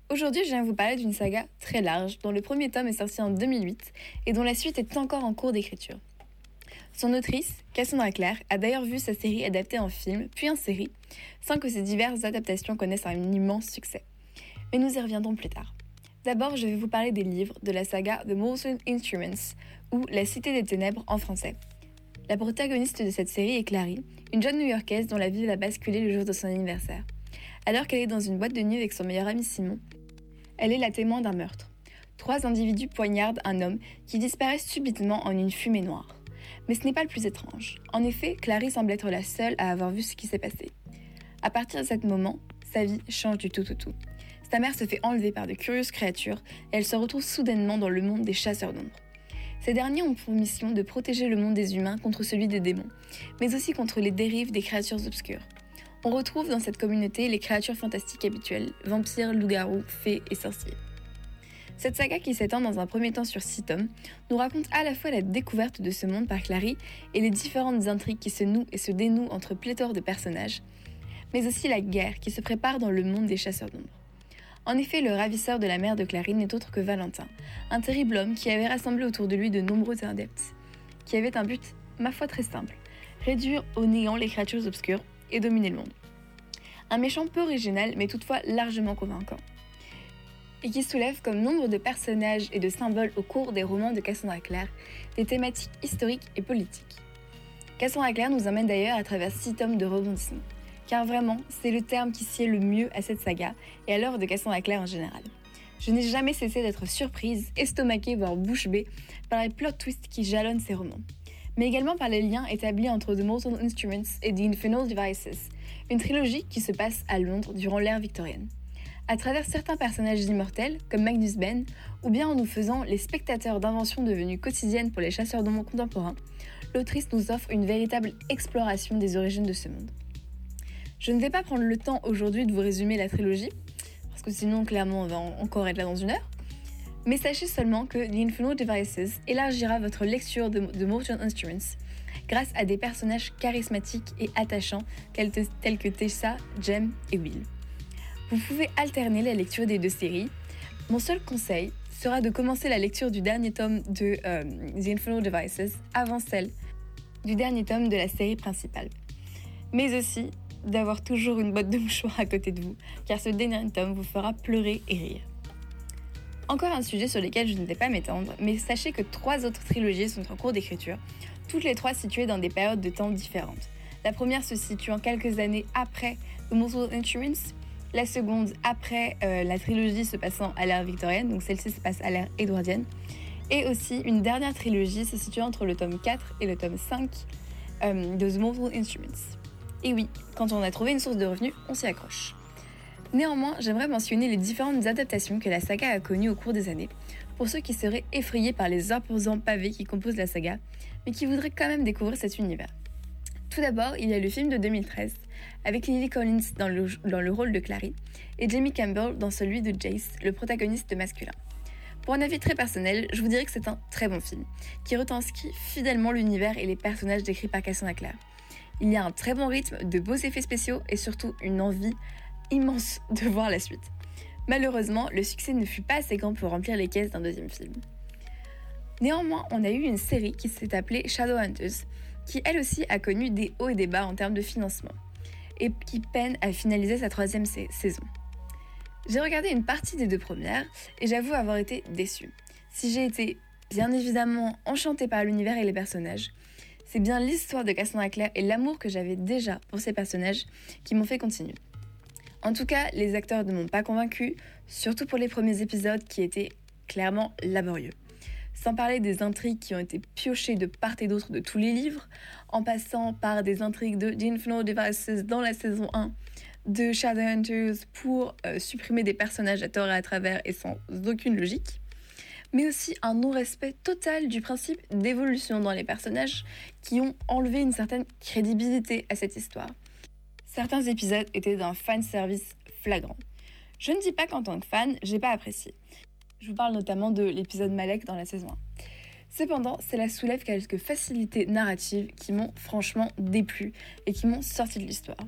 Aujourd'hui, je viens vous parler d'une saga très large, dont le premier tome est sorti en 2008 et dont la suite est encore en cours d'écriture. Son autrice, Cassandra Clare, a d'ailleurs vu sa série adaptée en film, puis en série, sans que ces diverses adaptations connaissent un immense succès. Mais nous y reviendrons plus tard. D'abord, je vais vous parler des livres de la saga The Molson Instruments, ou La Cité des Ténèbres en français. La protagoniste de cette série est Clary, une jeune New-Yorkaise dont la vie va basculer le jour de son anniversaire. Alors qu'elle est dans une boîte de nuit avec son meilleur ami Simon, elle est la témoin d'un meurtre. Trois individus poignardent un homme qui disparaît subitement en une fumée noire. Mais ce n'est pas le plus étrange. En effet, Clary semble être la seule à avoir vu ce qui s'est passé. À partir de ce moment, sa vie change du tout au tout. Sa mère se fait enlever par de curieuses créatures et elle se retrouve soudainement dans le monde des chasseurs d'ombre. Ces derniers ont pour mission de protéger le monde des humains contre celui des démons, mais aussi contre les dérives des créatures obscures. On retrouve dans cette communauté les créatures fantastiques habituelles, vampires, loups-garous, fées et sorciers. Cette saga qui s'étend dans un premier temps sur six tomes nous raconte à la fois la découverte de ce monde par Clary et les différentes intrigues qui se nouent et se dénouent entre pléthore de personnages, mais aussi la guerre qui se prépare dans le monde des chasseurs d'ombre. En effet, le ravisseur de la mère de Clary n'est autre que Valentin, un terrible homme qui avait rassemblé autour de lui de nombreux adeptes, qui avait un but, ma foi, très simple réduire au néant les créatures obscures et dominer le monde. Un méchant peu original, mais toutefois largement convaincant. Et qui soulève comme nombre de personnages et de symboles au cours des romans de Cassandra Clare des thématiques historiques et politiques. Cassandra Clare nous emmène d'ailleurs à travers six tomes de rebondissement, car vraiment, c'est le terme qui sied le mieux à cette saga et à l'œuvre de Cassandra Clare en général. Je n'ai jamais cessé d'être surprise, estomaquée, voire bouche bée par les plot twists qui jalonnent ces romans mais également par les liens établis entre The Mortal Instruments et The Infernal Devices, une trilogie qui se passe à Londres durant l'ère victorienne. À travers certains personnages immortels, comme Magnus Ben, ou bien en nous faisant les spectateurs d'inventions devenues quotidiennes pour les chasseurs d'hommes contemporains, l'autrice nous offre une véritable exploration des origines de ce monde. Je ne vais pas prendre le temps aujourd'hui de vous résumer la trilogie, parce que sinon clairement on va encore être là dans une heure, mais sachez seulement que The Infernal Devices élargira votre lecture de, de Motion Instruments grâce à des personnages charismatiques et attachants tels, que Tessa, Jem et Will. Vous pouvez alterner la lecture des deux séries. Mon seul conseil sera de commencer la lecture du dernier tome de euh, The Infernal Devices avant celle du dernier tome de la série principale. Mais aussi d'avoir toujours une boîte de mouchoirs à côté de vous, car ce dernier tome vous fera pleurer et rire. Encore un sujet sur lequel je ne vais pas m'étendre, mais sachez que trois autres trilogies sont en cours d'écriture, toutes les trois situées dans des périodes de temps différentes. La première se situant quelques années après The Mortal Instruments, la seconde après euh, la trilogie se passant à l'ère victorienne, donc celle-ci se passe à l'ère édouardienne, et aussi une dernière trilogie se situant entre le tome 4 et le tome 5 euh, de The Mortal Instruments. Et oui, quand on a trouvé une source de revenus, on s'y accroche. Néanmoins, j'aimerais mentionner les différentes adaptations que la saga a connues au cours des années, pour ceux qui seraient effrayés par les imposants pavés qui composent la saga, mais qui voudraient quand même découvrir cet univers. Tout d'abord, il y a le film de 2013, avec Lily Collins dans le, rôle de Clary, et Jamie Campbell dans celui de Jace, le protagoniste masculin. Pour un avis très personnel, je vous dirais que c'est un très bon film, qui retranscrit fidèlement l'univers et les personnages décrits par Cassandra Clare. Il y a un très bon rythme, de beaux effets spéciaux et surtout une envie immense de voir la suite. Malheureusement, le succès ne fut pas assez grand pour remplir les caisses d'un deuxième film. Néanmoins, on a eu une série qui s'est appelée Shadowhunters, qui elle aussi a connu des hauts et des bas en termes de financement, et qui peine à finaliser sa troisième sa saison. J'ai regardé une partie des deux premières, et j'avoue avoir été déçue. Si j'ai été bien évidemment enchantée par l'univers et les personnages, c'est bien l'histoire de Cassandra Clare et l'amour que j'avais déjà pour ces personnages qui m'ont fait continuer. En tout cas, les acteurs ne m'ont pas convaincu, surtout pour les premiers épisodes qui étaient clairement laborieux. Sans parler des intrigues qui ont été piochées de part et d'autre de tous les livres, en passant par des intrigues de The Infernal Devices dans la saison 1, de Shadowhunters pour euh, supprimer des personnages à tort et à travers et sans aucune logique, mais aussi un non-respect total du principe d'évolution dans les personnages qui ont enlevé une certaine crédibilité à cette histoire. Certains épisodes étaient d'un fan service flagrant. Je ne dis pas qu'en tant que fan, j'ai pas apprécié. Je vous parle notamment de l'épisode Malek dans la saison 1. Cependant, cela soulève quelques facilités narratives qui m'ont franchement déplu et qui m'ont sorti de l'histoire.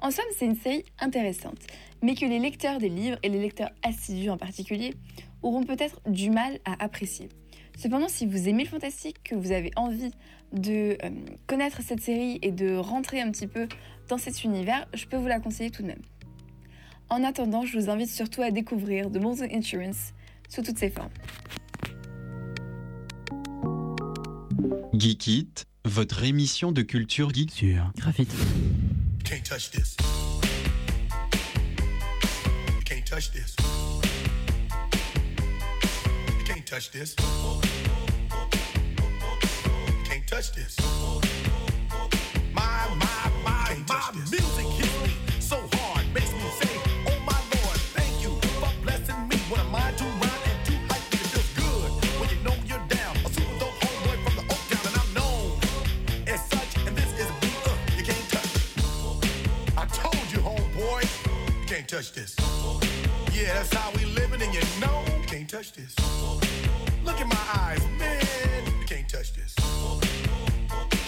En somme, c'est une série intéressante, mais que les lecteurs des livres, et les lecteurs assidus en particulier, auront peut-être du mal à apprécier. Cependant, si vous aimez le fantastique, que vous avez envie de euh, connaître cette série et de rentrer un petit peu dans cet univers, je peux vous la conseiller tout de même. En attendant, je vous invite surtout à découvrir The Mountain Insurance sous toutes ses formes. Geek It, votre émission de culture geek sur Graphite. You can't touch this. You can't touch this. Touch this. Can't touch this. My, my, my, my music hits me so hard, makes me say, Oh my Lord, thank you for blessing me. What am I to rhyme and to hype? It feels good when you know you're down. A super dope homeboy from the Oak Town, and I'm known as such. And this is a beat uh, you can't touch. I told you, homeboy, you can't touch this. Yeah, that's how we living, and you know touch this. Look in my eyes, man, you can't touch this.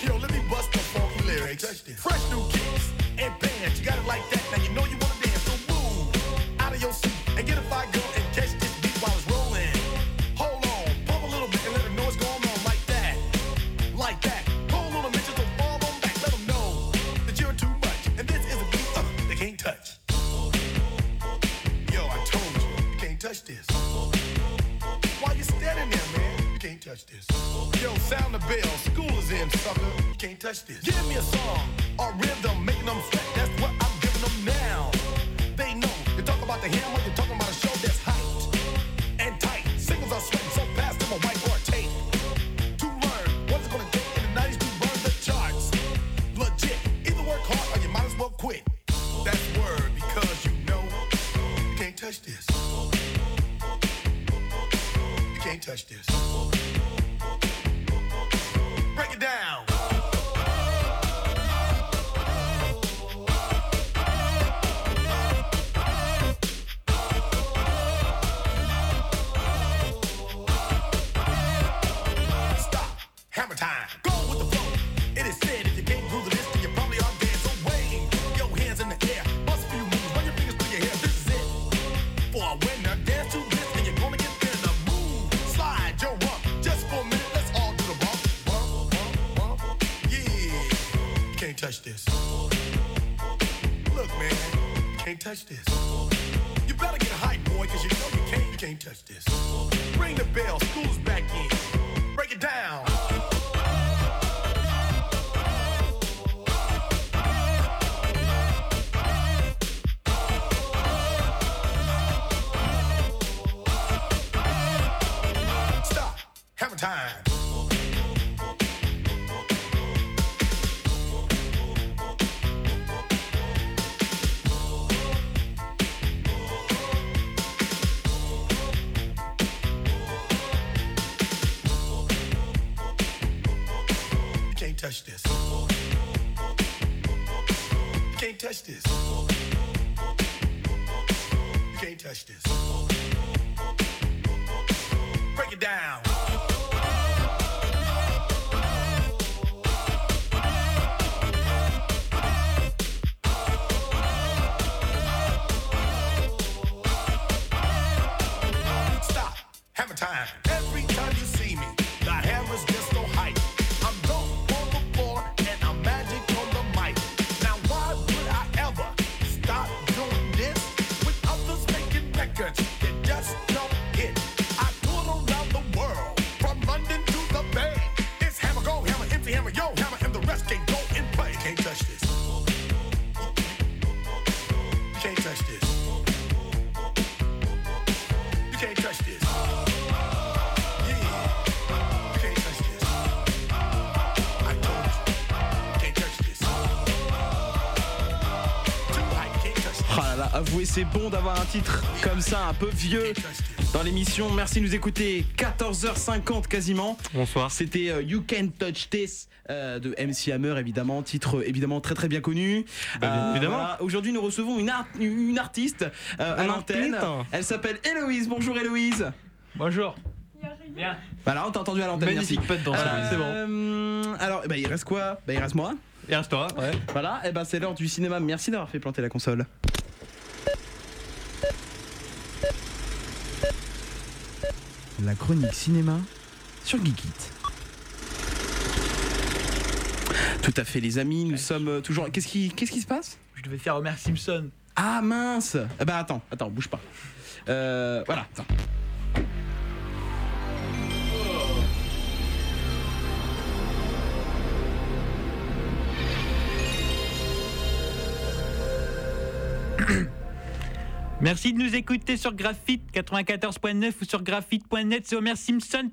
Yo, let me bust the funky lyrics. Fresh new kicks and bands, you got it like that. Can't touch this. Yo, sound the bell, school is in, sucker. You can't touch this. Give me a song or rhythm, making them sweat. That's what I'm giving them now. They know. You talk about the hammer, you're talking You can't touch this. Can't touch this. Can't touch this. Can't touch this. Break it down. C'est bon d'avoir un titre comme ça, un peu vieux dans l'émission. Merci de nous écouter. 14h50 quasiment. Bonsoir. C'était euh, You Can't Touch This euh, de MC Hammer, évidemment. Titre euh, évidemment très très bien connu. Bah, bien évidemment. voilà. Aujourd'hui, nous recevons une, art- une artiste euh, à l'antenne. Elle s'appelle Héloïse. Bonjour Héloïse. Bonjour. Bien. Voilà, on t'a entendu à l'antenne. Magnifique, merci. pas de danse, Euh, c'est bon. Alors, eh ben, il reste quoi? Bah, il reste moi. Il reste toi, ouais. Voilà, et ben c'est l'heure du cinéma. Merci d'avoir fait planter la console. La chronique cinéma sur Geekit. Tout à fait, les amis, nous sommes euh, toujours. Qu'est-ce qui, qu'est-ce qui se passe? Je devais faire Homer Simpson. Ah mince Eh ben attends, attends, bouge pas. Euh, voilà, attends. Merci de nous écouter sur Graphite 94.9 ou sur graphite.net. C'est Homer Simpson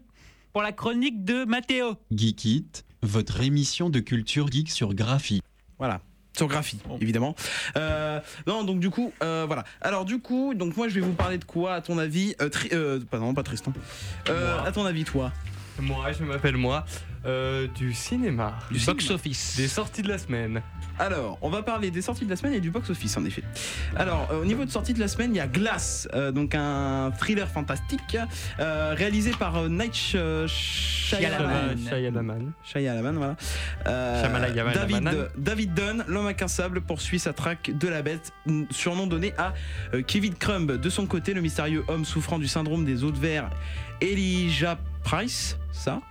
pour la chronique de Mathéo. Geekit, votre émission de culture geek sur Graphie. Voilà. Sur graphie, évidemment. Euh, non, donc du coup, euh, voilà. Alors du coup, donc moi je vais vous parler de quoi, à ton avis? Euh, Tri- euh, Pardon, pas Tristan. Euh, à ton avis, toi? Moi, je m'appelle moi. Euh, du cinéma. Du box cinéma. office. Des sorties de la semaine. Alors, on va parler des sorties de la semaine et du box-office en effet. Alors, euh, au niveau de sorties de la semaine, il y a Glass, euh, donc un thriller fantastique euh, réalisé par euh, Night Sh- Shyamalan. Shyamalan. Shyamalan, voilà. Euh. David, David Dunn, l'homme incassable, poursuit sa traque de la bête, surnom donné à euh, Kevin Crumb. De son côté, le mystérieux homme souffrant du syndrome des eaux de verre, Elijah Price, ça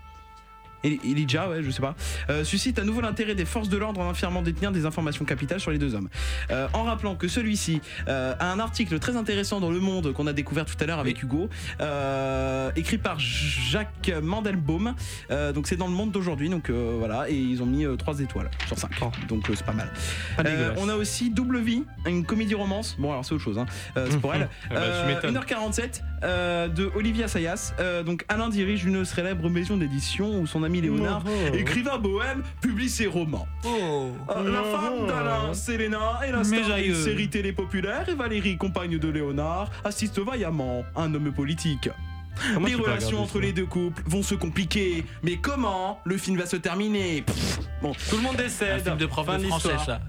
Elijah, ouais, je sais pas, euh, suscite à nouveau l'intérêt des forces de l'ordre en affirmant détenir des informations capitales sur les deux hommes. Euh, en rappelant que celui-ci euh, a un article très intéressant dans Le Monde qu'on a découvert tout à l'heure avec Hugo, écrit par Jacques Mandelbaum. Donc c'est dans Le Monde d'aujourd'hui, donc voilà, et ils ont mis 3 étoiles sur 5. Donc c'est pas mal. Pas on a aussi Double Vie, une comédie romance. Bon, alors c'est autre chose, hein. C'est pour elle. Ah bah, tu Euh, m'étonnes. 1h47 euh, de Olivia Sayas. Euh, donc Alain dirige une célèbre maison d'édition où son ami Léonard, Oh, oh. écrivain bohème, publie ses romans. Oh. Euh, la femme d'Alain, Selena, est la star d'une série télé populaire et Valérie, compagne de Léonard, assiste vaillamment à un homme politique. Comment les relations entre ça les deux couples vont se compliquer. Mais comment le film va se terminer? Pff, Bon, Tout le monde Un décède. film de prof de français, ça.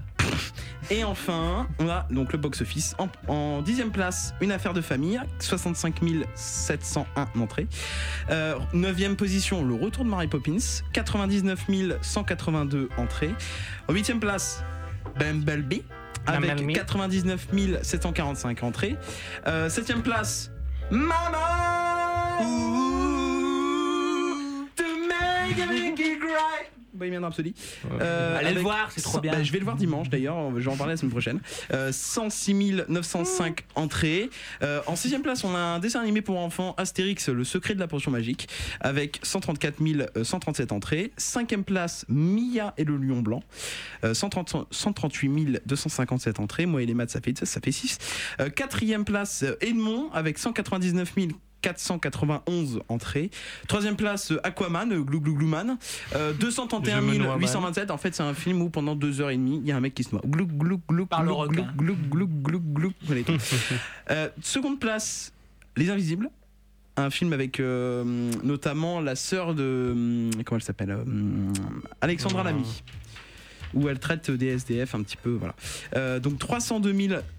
Et enfin, on a donc le box-office. En, dixième place, une affaire de famille, 65 701 entrées. Euh, neuvième position, le retour de Mary Poppins, 99 182 entrées. En huitième place, Bumblebee, avec Bumblebee. 99 745 entrées. Euh, septième place, Mama To make a Mickey cry Bohemian Rhapsody. Euh, Allez le voir, c'est trop bien. bah, je vais le voir dimanche d'ailleurs, je vais en parler la semaine prochaine. Euh, 106 905 entrées. Euh, en sixième place, on a un dessin animé pour enfants, Astérix, le secret de la potion magique, avec 134 137 entrées. Cinquième place, Mia et le lion blanc, euh, 130 138 257 entrées. Moi et les maths, ça fait, ça fait 6. Euh, quatrième place, euh, Edmond, avec 199 491 entrées. Troisième place, euh, Aquaman, euh, Glou Glou Glouman. Euh, 231 Je me noie 827. En fait, c'est un film où pendant deux heures et demie, il y a un mec qui se noie. Glou Glou Glou Par le glou, glou, requin. glou glou glou glou. Voilà et tout. Euh, seconde place, Les Invisibles. Un film avec euh, notamment la sœur de. hum, Comment elle s'appelle euh, hum, Alexandra Oh. Lamy. Où elle traite des SDF un petit peu. Voilà. Euh, donc 302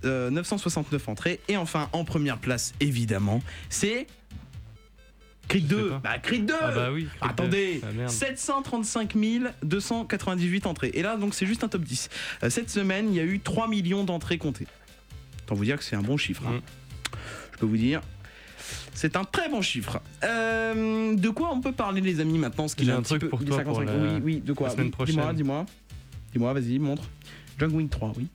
euh, 969 entrées. Et enfin, en première place, évidemment, c'est. Creed 2 pas. Bah, Creed 2 Ah bah oui. Creed Attendez, 2. Ah, merde. 735 298 entrées. Et là, donc, c'est juste un top 10. Euh, cette semaine, il y a eu 3 millions d'entrées comptées. Autant vous dire que c'est un bon chiffre. hein. Mm. Je peux vous dire. C'est un très bon chiffre. Euh, de quoi on peut parler, les amis, maintenant ce qu'il est un petit truc peu- pour toi pour 55. la- Oui, oui, de quoi? la semaine prochaine. Dis-moi, dis-moi. Dis-moi, vas-y, montre. John Wick 3, oui.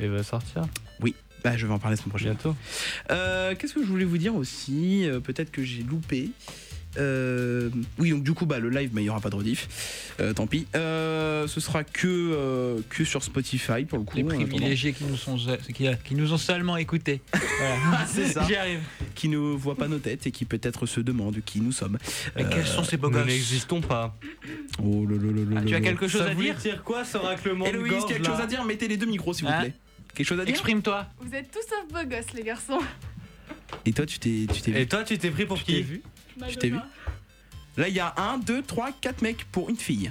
Il va sortir Oui, bah, je vais en parler la semaine prochaine. bientôt. Euh, Qu'est-ce que je voulais vous dire aussi? Euh, Peut-être que j'ai loupé. Euh, oui, donc du coup, bah, le live, bah, il n'y aura pas de rediff. Euh, tant pis. Euh, ce sera que, euh, que sur Spotify pour le coup. Les privilégiés qui nous, sont, qui, qui nous ont seulement écoutés. Voilà. C'est ça. J'y arrive. Qui ne voient pas nos têtes et qui peut-être se demandent qui nous sommes. Mais Euh, quels sont ces beaux Nous n'existons pas. Oh Ah, Tu as quelque chose Ça à dire dire quoi ce raclement Héloïse, gorge, quelque là chose à dire Mettez les deux micros, s'il vous Hein plaît. Quelque chose à dire Exprime-toi. Vous êtes tous sauf beaux gosses, les garçons. Et toi, tu t'es tu t'es vu Et toi, tu t'es pris pour Tu t'es qui vu Tu t'es vu Là, il y a un, deux, trois, quatre mecs pour une fille.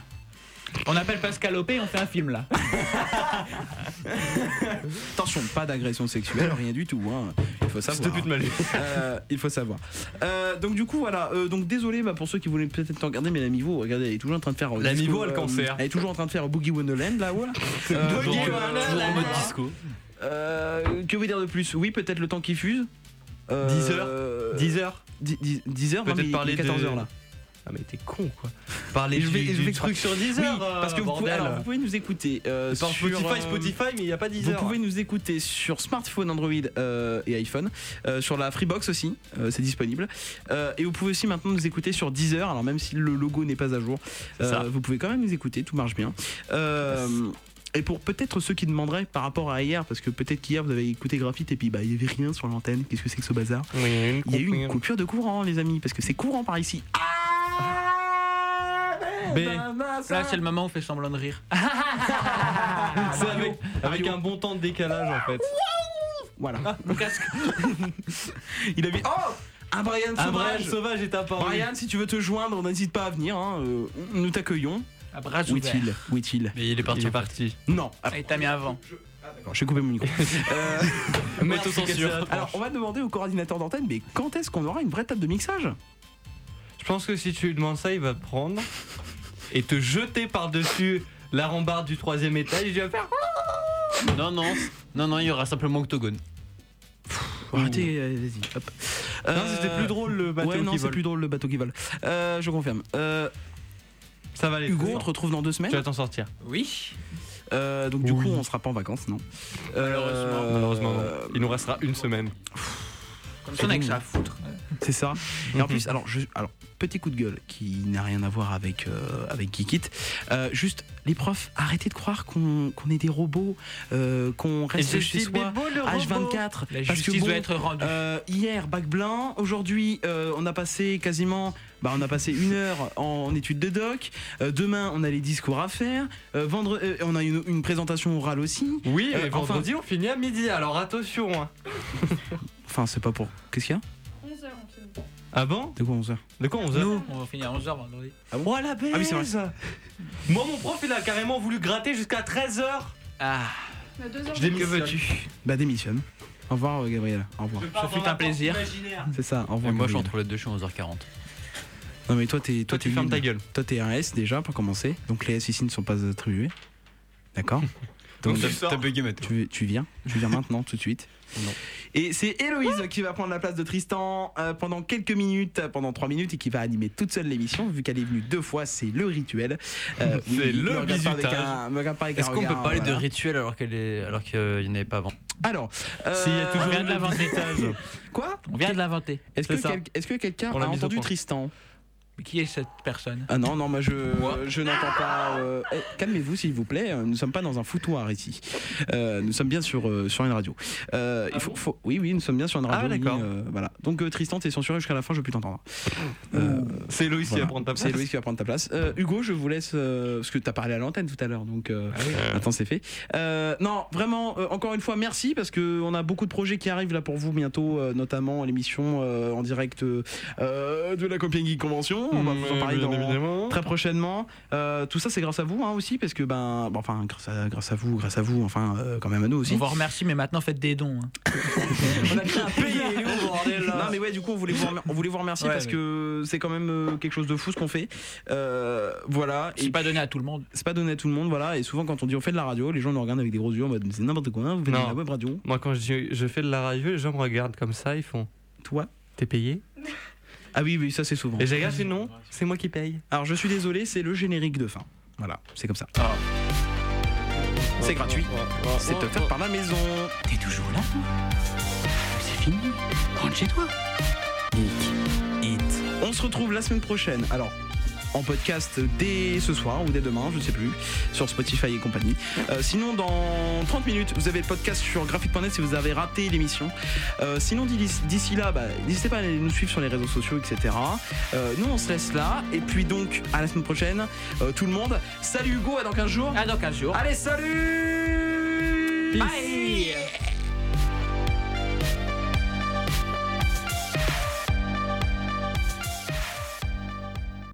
On appelle Pascal Opé, on fait un film là. Attention, pas d'agression sexuelle, rien du tout. Hein. Il faut savoir. C'était plus de malus. Euh, il faut savoir. Euh, donc du coup voilà. euh, donc désolé bah, pour ceux qui voulaient peut-être te regarder, mais la Mivo, regardez, elle est toujours en train de faire. euh, La Mivo a le cancer. Elle est toujours en train de faire Boogie Wonderland là. Voilà. Euh, Boogie Wonderland. Toujours en mode disco. euh, que vous dire de plus? Oui, peut-être le temps qui fuse. Euh, 10 heures 10 heures 10 heures, non, mais Peut-être il est parler 14 de- heures là. Ah mais t'es con quoi. Parler je du, vais- je du vais truc sur 10 Oui, heures. euh, parce que vous pouvez, alors, vous pouvez nous écouter euh, sur Spotify, euh, Spotify, mais il n'y a pas 10 Vous pouvez nous écouter sur smartphone, Android euh, et iPhone, euh, sur la Freebox aussi, c'est disponible. Et vous pouvez aussi maintenant nous écouter sur Deezer, alors même si le logo n'est pas à jour, vous pouvez quand même nous écouter, tout marche bien. Et pour peut-être ceux qui demanderaient par rapport à hier, parce que peut-être qu'hier vous avez écouté Graphite et puis bah il y avait rien sur l'antenne, qu'est-ce que c'est que ce bazar? Oui, il y a eu une Il y a eu une coupure. de courant les amis, parce que c'est courant par ici. B. Là, c'est le moment où on fait semblant de rire. C'est avec, avec un bon temps de décalage en fait. Voilà. Mon casque. Il a vu. Oh Un Brian Un Sauvage Brian Sauvage est apparu. Brian, si tu veux te joindre, n'hésite pas à venir. hein, euh, nous t'accueillons. À bras Où ouverts. est-il Où est-il Mais il est parti. Il est parti. Non. Ah, il t'a mis avant. D'accord, je vais couper mon micro. Euh, Mets au censure. alors, on va demander au coordinateur d'antenne, mais quand est-ce qu'on aura une vraie table de mixage? Je pense que si tu lui demandes ça, il va te prendre et te jeter par-dessus la rambarde du troisième étage. Il va faire. Non, non, non, non, il y aura simplement Octogone. Arrêtez, euh, vas-y, hop. Non, Euh, c'était plus drôle le bateau ouais, non, qui c'est vole. plus drôle le bateau qui vole. Euh, je confirme. Euh, Ça va aller. Hugo, on te retrouve dans deux semaines. Tu vas t'en sortir. Oui. Euh, donc, du Oui. coup, on sera pas en vacances, non? Malheureusement. Malheureusement, non. Euh, il nous restera une semaine. Comme ça, on a que ça à foutre. C'est ça. Et en plus, alors, je, alors, petit coup de gueule qui n'a rien à voir avec, euh, avec Geekit. Euh, juste, les profs, arrêtez de croire qu'on qu'on est des robots, euh, qu'on reste chez soi. H24. La parce que bon, doit être rendue. euh, hier, bac blanc. Aujourd'hui, euh, on a passé quasiment. Bah, on a passé une heure en, en études de doc. Euh, demain, on a les discours à faire. Euh, vendre, euh, on a une, une présentation orale aussi. Oui, Euh, mais enfin- vendredi, on finit à midi. Alors attention. hein. Enfin, c'est pas pour. Qu'est-ce qu'il y a Ah bon De quoi 11h De quoi 11h Nous, on va finir à 11h vendredi. Oh la baise Ah oui, c'est vrai. Moi, mon prof, il a carrément voulu gratter jusqu'à 13h. Ah, Je démissionne. que veux-tu Bah, démissionne. Au revoir, euh, Gabriel. Au revoir. Ce fut un plaisir. C'est ça, au Et revoir. moi, je suis entre les deux, je suis 11h40. Non, mais toi, t'es. Toi, Toi, tu fermes ta gueule. Toi, t'es un S déjà pour commencer. Donc, les S ici ne sont pas attribués. D'accord Donc, Donc, tu bugué, tu viens, tu viens maintenant, tout de suite. Non. Et c'est Héloïse qui va prendre la place de Tristan euh, pendant quelques minutes, pendant trois minutes, et qui va animer toute seule l'émission. Vu qu'elle est venue deux fois, c'est le rituel. Euh, C'est le bisutage. Est-ce qu'on peut parler de rituel alors qu'elle est, alors qu'il n'y en avait pas avant Alors, euh, S'il y a toujours on vient de l'inventer. quoi? On vient de l'inventer. Est-ce que, quel- est-ce que quelqu'un On a entendu. Tristan? Mais qui est cette personne? Ah non, non, moi je, Moi je n'entends pas. euh, eh, Calmez-vous s'il vous plaît, euh, nous ne sommes pas dans un foutoir ici. Euh, nous sommes bien sur, euh, sur une radio. Euh, il faut, faut- oui, oui, nous sommes bien sur une Ah, radio. oui, d'accord. euh, voilà. Donc euh, Tristan, t'es censuré jusqu'à la fin, je peux plus t'entendre. Euh, C'est Loïs qui voilà. va prendre ta place. C'est Loïs qui va prendre ta place. Euh, Hugo, je vous laisse, euh, parce que tu as parlé à l'antenne tout à l'heure, donc euh, maintenant c'est fait. Euh, non, vraiment, euh, encore une fois, merci, parce qu'on a beaucoup de projets qui arrivent là pour vous bientôt, euh, notamment l'émission euh, en direct euh, euh, de la Compiègne Geek On va vous en parler dans- très prochainement. Euh, tout ça, c'est grâce à vous hein, aussi, parce que ben, bon, enfin, grâce à, grâce à vous, grâce à vous, enfin, euh, quand même à nous aussi. On vous remercie, mais maintenant faites des dons. hein. On a créé un pays. Non, mais ouais, du coup, on voulait vous, remer- on voulait vous remercier Ouais, parce mais- que c'est quand même euh, quelque chose de fou ce qu'on fait. Euh, voilà. C'est pas donné à tout le monde. C'est pas donné à tout le monde, voilà. Et souvent, quand on dit on fait de la radio, les gens nous regardent avec des gros yeux en mode c'est n'importe quoi, hein, vous faites Non. de la web radio. Moi, quand je, je fais de la radio, les gens me regardent comme ça, ils font Toi T'es payé? Ah oui, oui, ça c'est souvent. Et j'ai regardé, non, c'est moi qui paye. Alors, je suis désolé, c'est le générique de fin. Voilà, c'est comme ça. C'est gratuit. C'est offert par la maison. T'es toujours là C'est fini Rentre chez toi. On se retrouve la semaine prochaine. Alors. En podcast dès ce soir ou dès demain, je ne sais plus, sur Spotify et compagnie. Euh, sinon, dans 30 minutes, vous avez le podcast sur graphique.net si vous avez raté l'émission. Euh, sinon, d'ici là, bah, n'hésitez pas à nous suivre sur les réseaux sociaux, etc. Euh, nous, on se laisse là. Et puis, donc, à la semaine prochaine, tout le monde. Salut Hugo, à dans 15 jours. À dans 15 jours. Allez, salut Bye